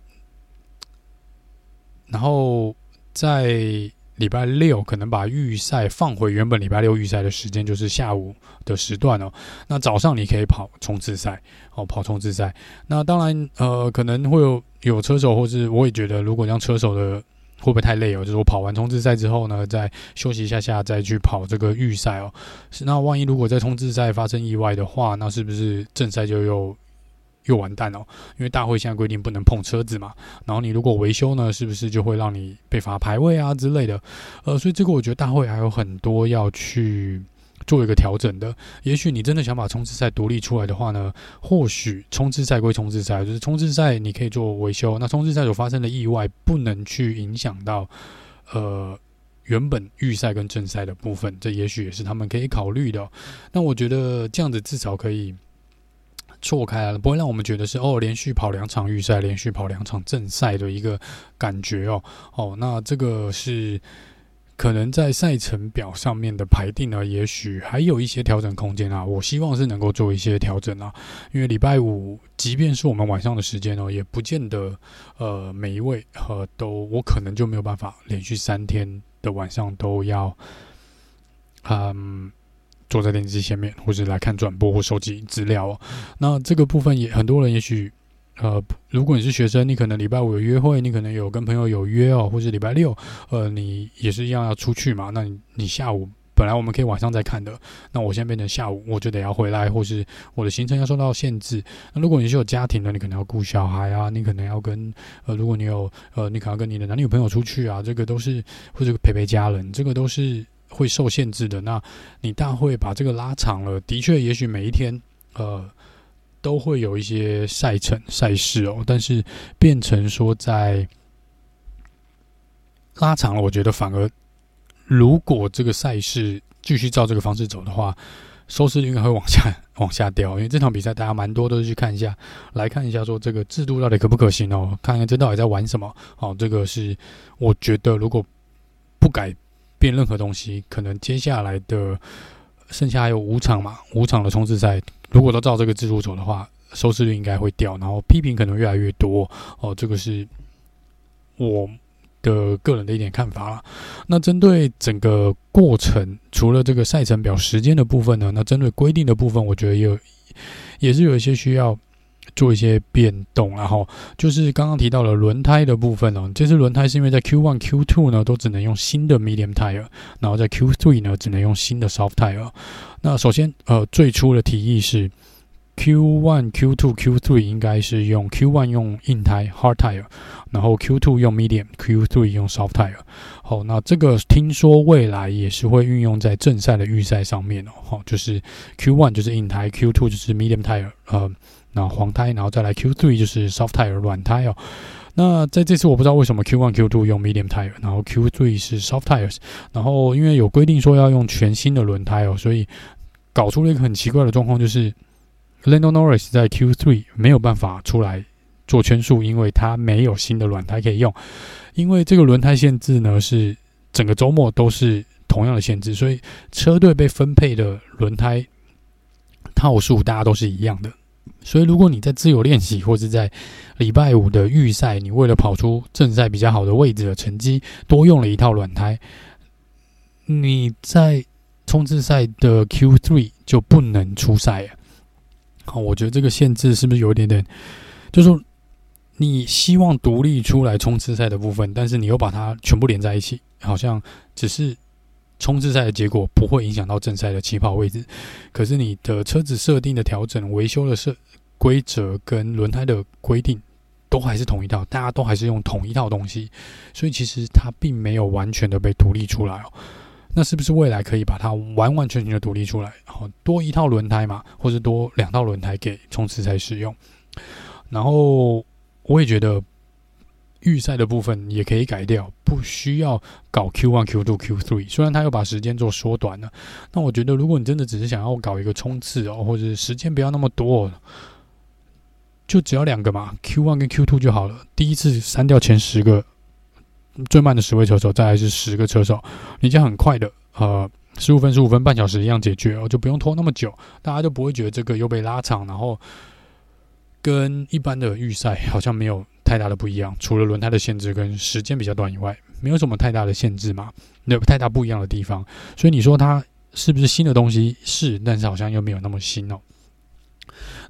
然后在礼拜六可能把预赛放回原本礼拜六预赛的时间，就是下午的时段哦。那早上你可以跑冲刺赛哦，跑冲刺赛。那当然，呃，可能会有有车手，或是我也觉得，如果让车手的。会不会太累哦？就是我跑完冲刺赛之后呢，再休息一下下，再去跑这个预赛哦。是那万一如果在冲刺赛发生意外的话，那是不是正赛就又又完蛋了？因为大会现在规定不能碰车子嘛。然后你如果维修呢，是不是就会让你被罚排位啊之类的？呃，所以这个我觉得大会还有很多要去。做一个调整的，也许你真的想把冲刺赛独立出来的话呢，或许冲刺赛归冲刺赛，就是冲刺赛你可以做维修，那冲刺赛所发生的意外不能去影响到呃原本预赛跟正赛的部分，这也许也是他们可以考虑的。那我觉得这样子至少可以错开了，不会让我们觉得是哦连续跑两场预赛，连续跑两场正赛的一个感觉哦。哦，那这个是。可能在赛程表上面的排定呢，也许还有一些调整空间啊。我希望是能够做一些调整啊，因为礼拜五，即便是我们晚上的时间哦，也不见得呃每一位呃都，我可能就没有办法连续三天的晚上都要嗯坐在电视机前面，或者来看转播或收集资料哦。那这个部分也很多人也许呃，如果你是学生，你可能礼拜五有约会，你可能有跟朋友有约哦，或者礼拜六，呃，你也是一样要出去嘛。那你你下午本来我们可以晚上再看的，那我现在变成下午我就得要回来，或是我的行程要受到限制。那如果你是有家庭的，你可能要顾小孩啊，你可能要跟呃，如果你有呃，你可能要跟你的男女朋友出去啊，这个都是或者陪陪家人，这个都是会受限制的。那你大会把这个拉长了，的确，也许每一天呃。都会有一些赛程赛事哦，但是变成说在拉长了，我觉得反而如果这个赛事继续照这个方式走的话，收视率应该会往下往下掉。因为这场比赛大家蛮多都是去看一下，来看一下说这个制度到底可不可行哦，看看这到底在玩什么哦。这个是我觉得如果不改变任何东西，可能接下来的剩下还有五场嘛，五场的冲刺赛。如果都照这个制度走的话，收视率应该会掉，然后批评可能越来越多哦。这个是我的个人的一点看法啦。那针对整个过程，除了这个赛程表时间的部分呢，那针对规定的部分，我觉得也有也是有一些需要做一些变动。然后就是刚刚提到了轮胎的部分哦，这次轮胎是因为在 Q1、Q2 呢都只能用新的 Medium Tire，然后在 Q3 呢只能用新的 Soft Tire。那首先，呃，最初的提议是 Q1、Q2、Q3 应该是用 Q1 用硬胎 Hard Tire，然后 Q2 用 Medium，Q3 用 Soft Tire。好，那这个听说未来也是会运用在正赛的预赛上面哦。好，就是 Q1 就是硬胎，Q2 就是 Medium Tire，呃，那黄胎，然后再来 Q3 就是 Soft Tire 软胎哦。那在这次我不知道为什么 Q1、Q2 用 Medium Tire，然后 Q3 是 Soft Tires，然后因为有规定说要用全新的轮胎哦，所以。搞出了一个很奇怪的状况，就是 Lando Norris 在 Q3 没有办法出来做圈速，因为他没有新的轮胎可以用。因为这个轮胎限制呢，是整个周末都是同样的限制，所以车队被分配的轮胎套数大家都是一样的。所以如果你在自由练习或者在礼拜五的预赛，你为了跑出正赛比较好的位置的成绩，多用了一套软胎，你在。冲刺赛的 Q3 就不能出赛啊！好，我觉得这个限制是不是有一点点？就是，你希望独立出来冲刺赛的部分，但是你又把它全部连在一起，好像只是冲刺赛的结果不会影响到正赛的起跑位置。可是你的车子设定的调整、维修的设规则跟轮胎的规定都还是同一套，大家都还是用同一套东西，所以其实它并没有完全的被独立出来哦。那是不是未来可以把它完完全全的独立出来？好，多一套轮胎嘛，或是多两套轮胎给冲刺赛使用。然后我也觉得预赛的部分也可以改掉，不需要搞 Q1、Q2、Q3。虽然他又把时间做缩短了，那我觉得如果你真的只是想要搞一个冲刺哦，或者是时间不要那么多，就只要两个嘛，Q1 跟 Q2 就好了。第一次删掉前十个。最慢的十位车手，再来是十个车手，你这样很快的，呃，十五分、十五分，半小时一样解决，哦就不用拖那么久，大家就不会觉得这个又被拉长，然后跟一般的预赛好像没有太大的不一样，除了轮胎的限制跟时间比较短以外，没有什么太大的限制嘛，没有太大不一样的地方，所以你说它是不是新的东西？是，但是好像又没有那么新哦。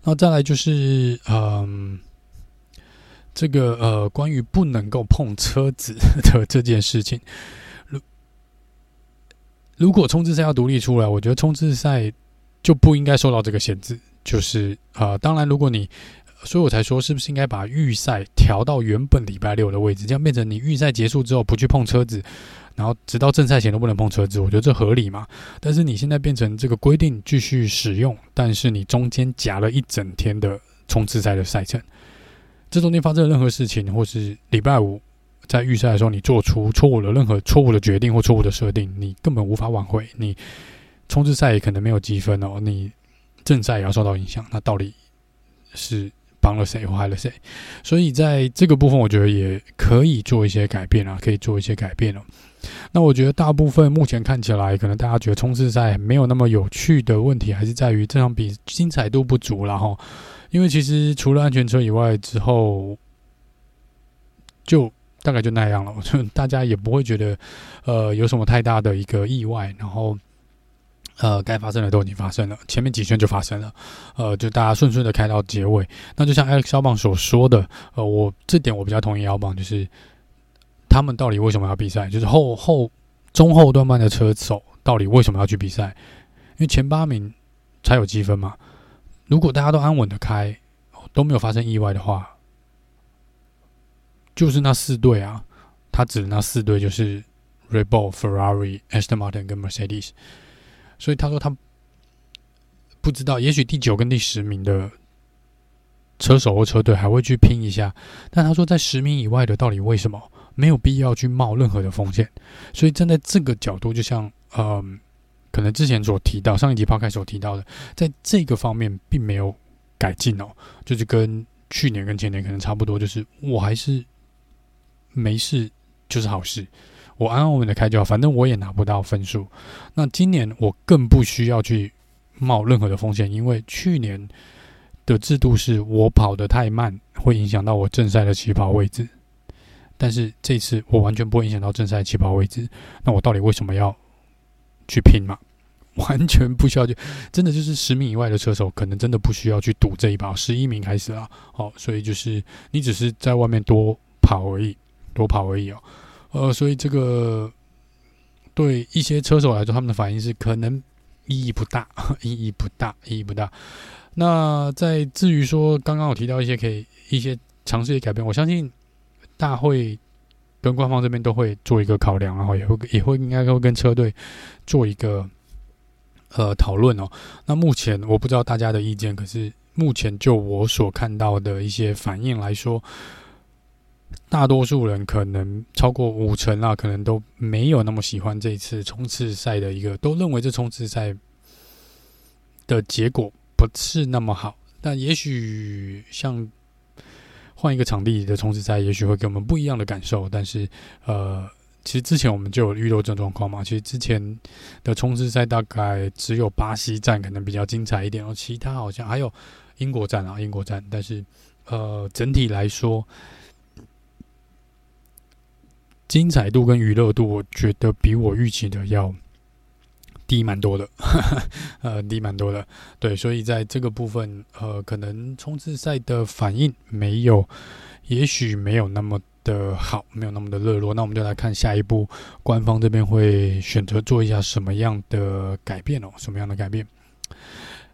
那再来就是，嗯。这个呃，关于不能够碰车子的这件事情，如如果冲刺赛要独立出来，我觉得冲刺赛就不应该受到这个限制。就是呃，当然，如果你，所以我才说，是不是应该把预赛调到原本礼拜六的位置，这样变成你预赛结束之后不去碰车子，然后直到正赛前都不能碰车子，我觉得这合理嘛？但是你现在变成这个规定继续使用，但是你中间夹了一整天的冲刺赛的赛程。这中间发生了任何事情，或是礼拜五在预赛的时候，你做出错误的任何错误的决定或错误的设定，你根本无法挽回。你冲刺赛也可能没有积分哦，你正赛也要受到影响。那到底是帮了谁或害了谁？所以在这个部分，我觉得也可以做一些改变啊，可以做一些改变哦。那我觉得大部分目前看起来，可能大家觉得冲刺赛没有那么有趣的问题，还是在于这场比精彩度不足，然后。因为其实除了安全车以外，之后就大概就那样了。我觉得大家也不会觉得，呃，有什么太大的一个意外。然后呃，该发生的都已经发生了，前面几圈就发生了，呃，就大家顺顺的开到结尾。那就像 Alex 肖棒所说的，呃，我这点我比较同意肖棒，就是他们到底为什么要比赛？就是后后中后段班的车手到底为什么要去比赛？因为前八名才有积分嘛。如果大家都安稳的开，都没有发生意外的话，就是那四队啊，他指的那四队就是 Red Bull、Ferrari、Aston Martin 跟 Mercedes。所以他说他不知道，也许第九跟第十名的车手或车队还会去拼一下，但他说在十名以外的，到底为什么没有必要去冒任何的风险？所以站在这个角度，就像嗯、呃，可能之前所提到上一集抛开所提到的，在这个方面并没有改进哦，就是跟去年跟前年可能差不多，就是我还是没事就是好事。我安安稳稳的开就好，反正我也拿不到分数。那今年我更不需要去冒任何的风险，因为去年的制度是我跑得太慢，会影响到我正赛的起跑位置。但是这次我完全不会影响到正赛起跑位置。那我到底为什么要去拼嘛？完全不需要去，真的就是十名以外的车手，可能真的不需要去赌这一把。十一名开始啊，好，所以就是你只是在外面多跑而已，多跑而已哦。呃，所以这个对一些车手来说，他们的反应是可能意义不大，意义不大，意义不大。那在至于说刚刚我提到一些可以一些尝试的改变，我相信大会跟官方这边都会做一个考量，然后也会也会应该会跟车队做一个呃讨论哦。那目前我不知道大家的意见，可是目前就我所看到的一些反应来说。大多数人可能超过五成啊，可能都没有那么喜欢这一次冲刺赛的一个，都认为这冲刺赛的结果不是那么好。但也许像换一个场地的冲刺赛，也许会给我们不一样的感受。但是，呃，其实之前我们就有遇到这种状况嘛。其实之前的冲刺赛大概只有巴西站可能比较精彩一点，然后其他好像还有英国站啊，英国站。但是，呃，整体来说。精彩度跟娱乐度，我觉得比我预期的要低蛮多的，呃，低蛮多的。对，所以在这个部分，呃，可能冲刺赛的反应没有，也许没有那么的好，没有那么的热络。那我们就来看下一步，官方这边会选择做一下什么样的改变哦？什么样的改变？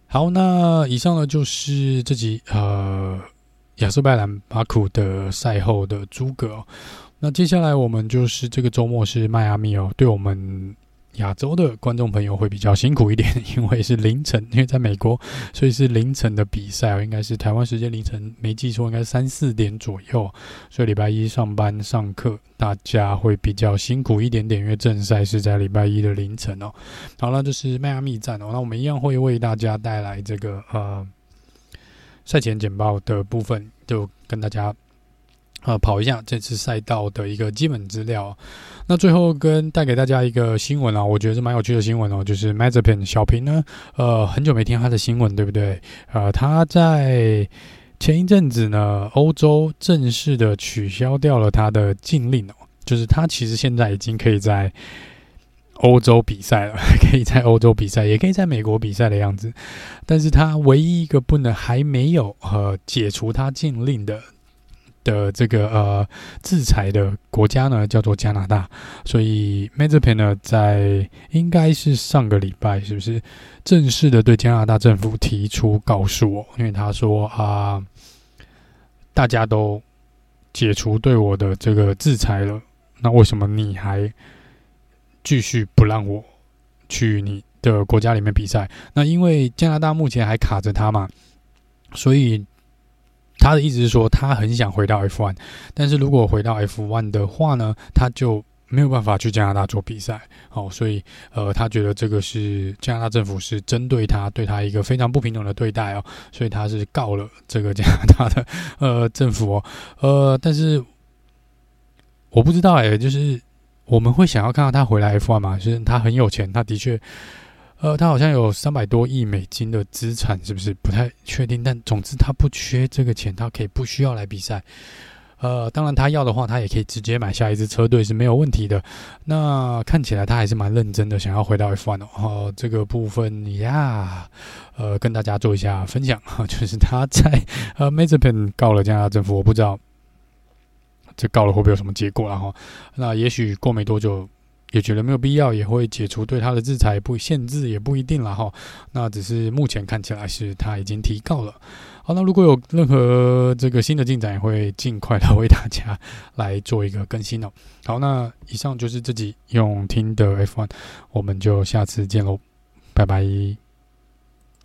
好，那以上呢就是这集呃亚塞拜兰巴库的赛后的诸葛。那接下来我们就是这个周末是迈阿密哦，对我们亚洲的观众朋友会比较辛苦一点，因为是凌晨，因为在美国，所以是凌晨的比赛，应该是台湾时间凌晨，没记错应该三四点左右，所以礼拜一上班上课，大家会比较辛苦一点点，因为正赛是在礼拜一的凌晨哦。好了，这是迈阿密站哦，那我们一样会为大家带来这个呃赛前简报的部分，就跟大家。呃，跑一下这次赛道的一个基本资料。那最后跟带给大家一个新闻啊，我觉得是蛮有趣的新闻哦，就是 Mazepin 小平呢，呃，很久没听他的新闻，对不对？呃，他在前一阵子呢，欧洲正式的取消掉了他的禁令哦，就是他其实现在已经可以在欧洲比赛了，可以在欧洲比赛，也可以在美国比赛的样子。但是他唯一一个不能还没有呃解除他禁令的。的这个呃制裁的国家呢，叫做加拿大，所以 Mazepin 呢，在应该是上个礼拜，是不是正式的对加拿大政府提出告诉我？因为他说啊、大家都解除对我的这个制裁了，那为什么你还继续不让我去你的国家里面比赛？那因为加拿大目前还卡着他嘛，所以。他的意思是说，他很想回到 F1，但是如果回到 F1 的话呢，他就没有办法去加拿大做比赛。好，所以呃，他觉得这个是加拿大政府是针对他，对他一个非常不平等的对待哦，所以他是告了这个加拿大的 呃政府哦。呃，但是我不知道哎，就是我们会想要看到他回来 F1 吗？就是他很有钱，他的确。呃，他好像有三百多亿美金的资产，是不是不太确定？但总之他不缺这个钱，他可以不需要来比赛。呃，当然他要的话，他也可以直接买下一支车队是没有问题的。那看起来他还是蛮认真的，想要回到 F1 哦。这个部分呀，呃，跟大家做一下分享，就是他在呃 Mazepin 告了加拿大政府，我不知道这告了会不会有什么结果了哈。那也许过没多久。也觉得没有必要，也会解除对他的制裁，不限制也不一定了哈。那只是目前看起来是他已经提告了。好，那如果有任何这个新的进展，也会尽快的为大家来做一个更新哦。好，那以上就是自己用听的 F1，我们就下次见喽，拜拜。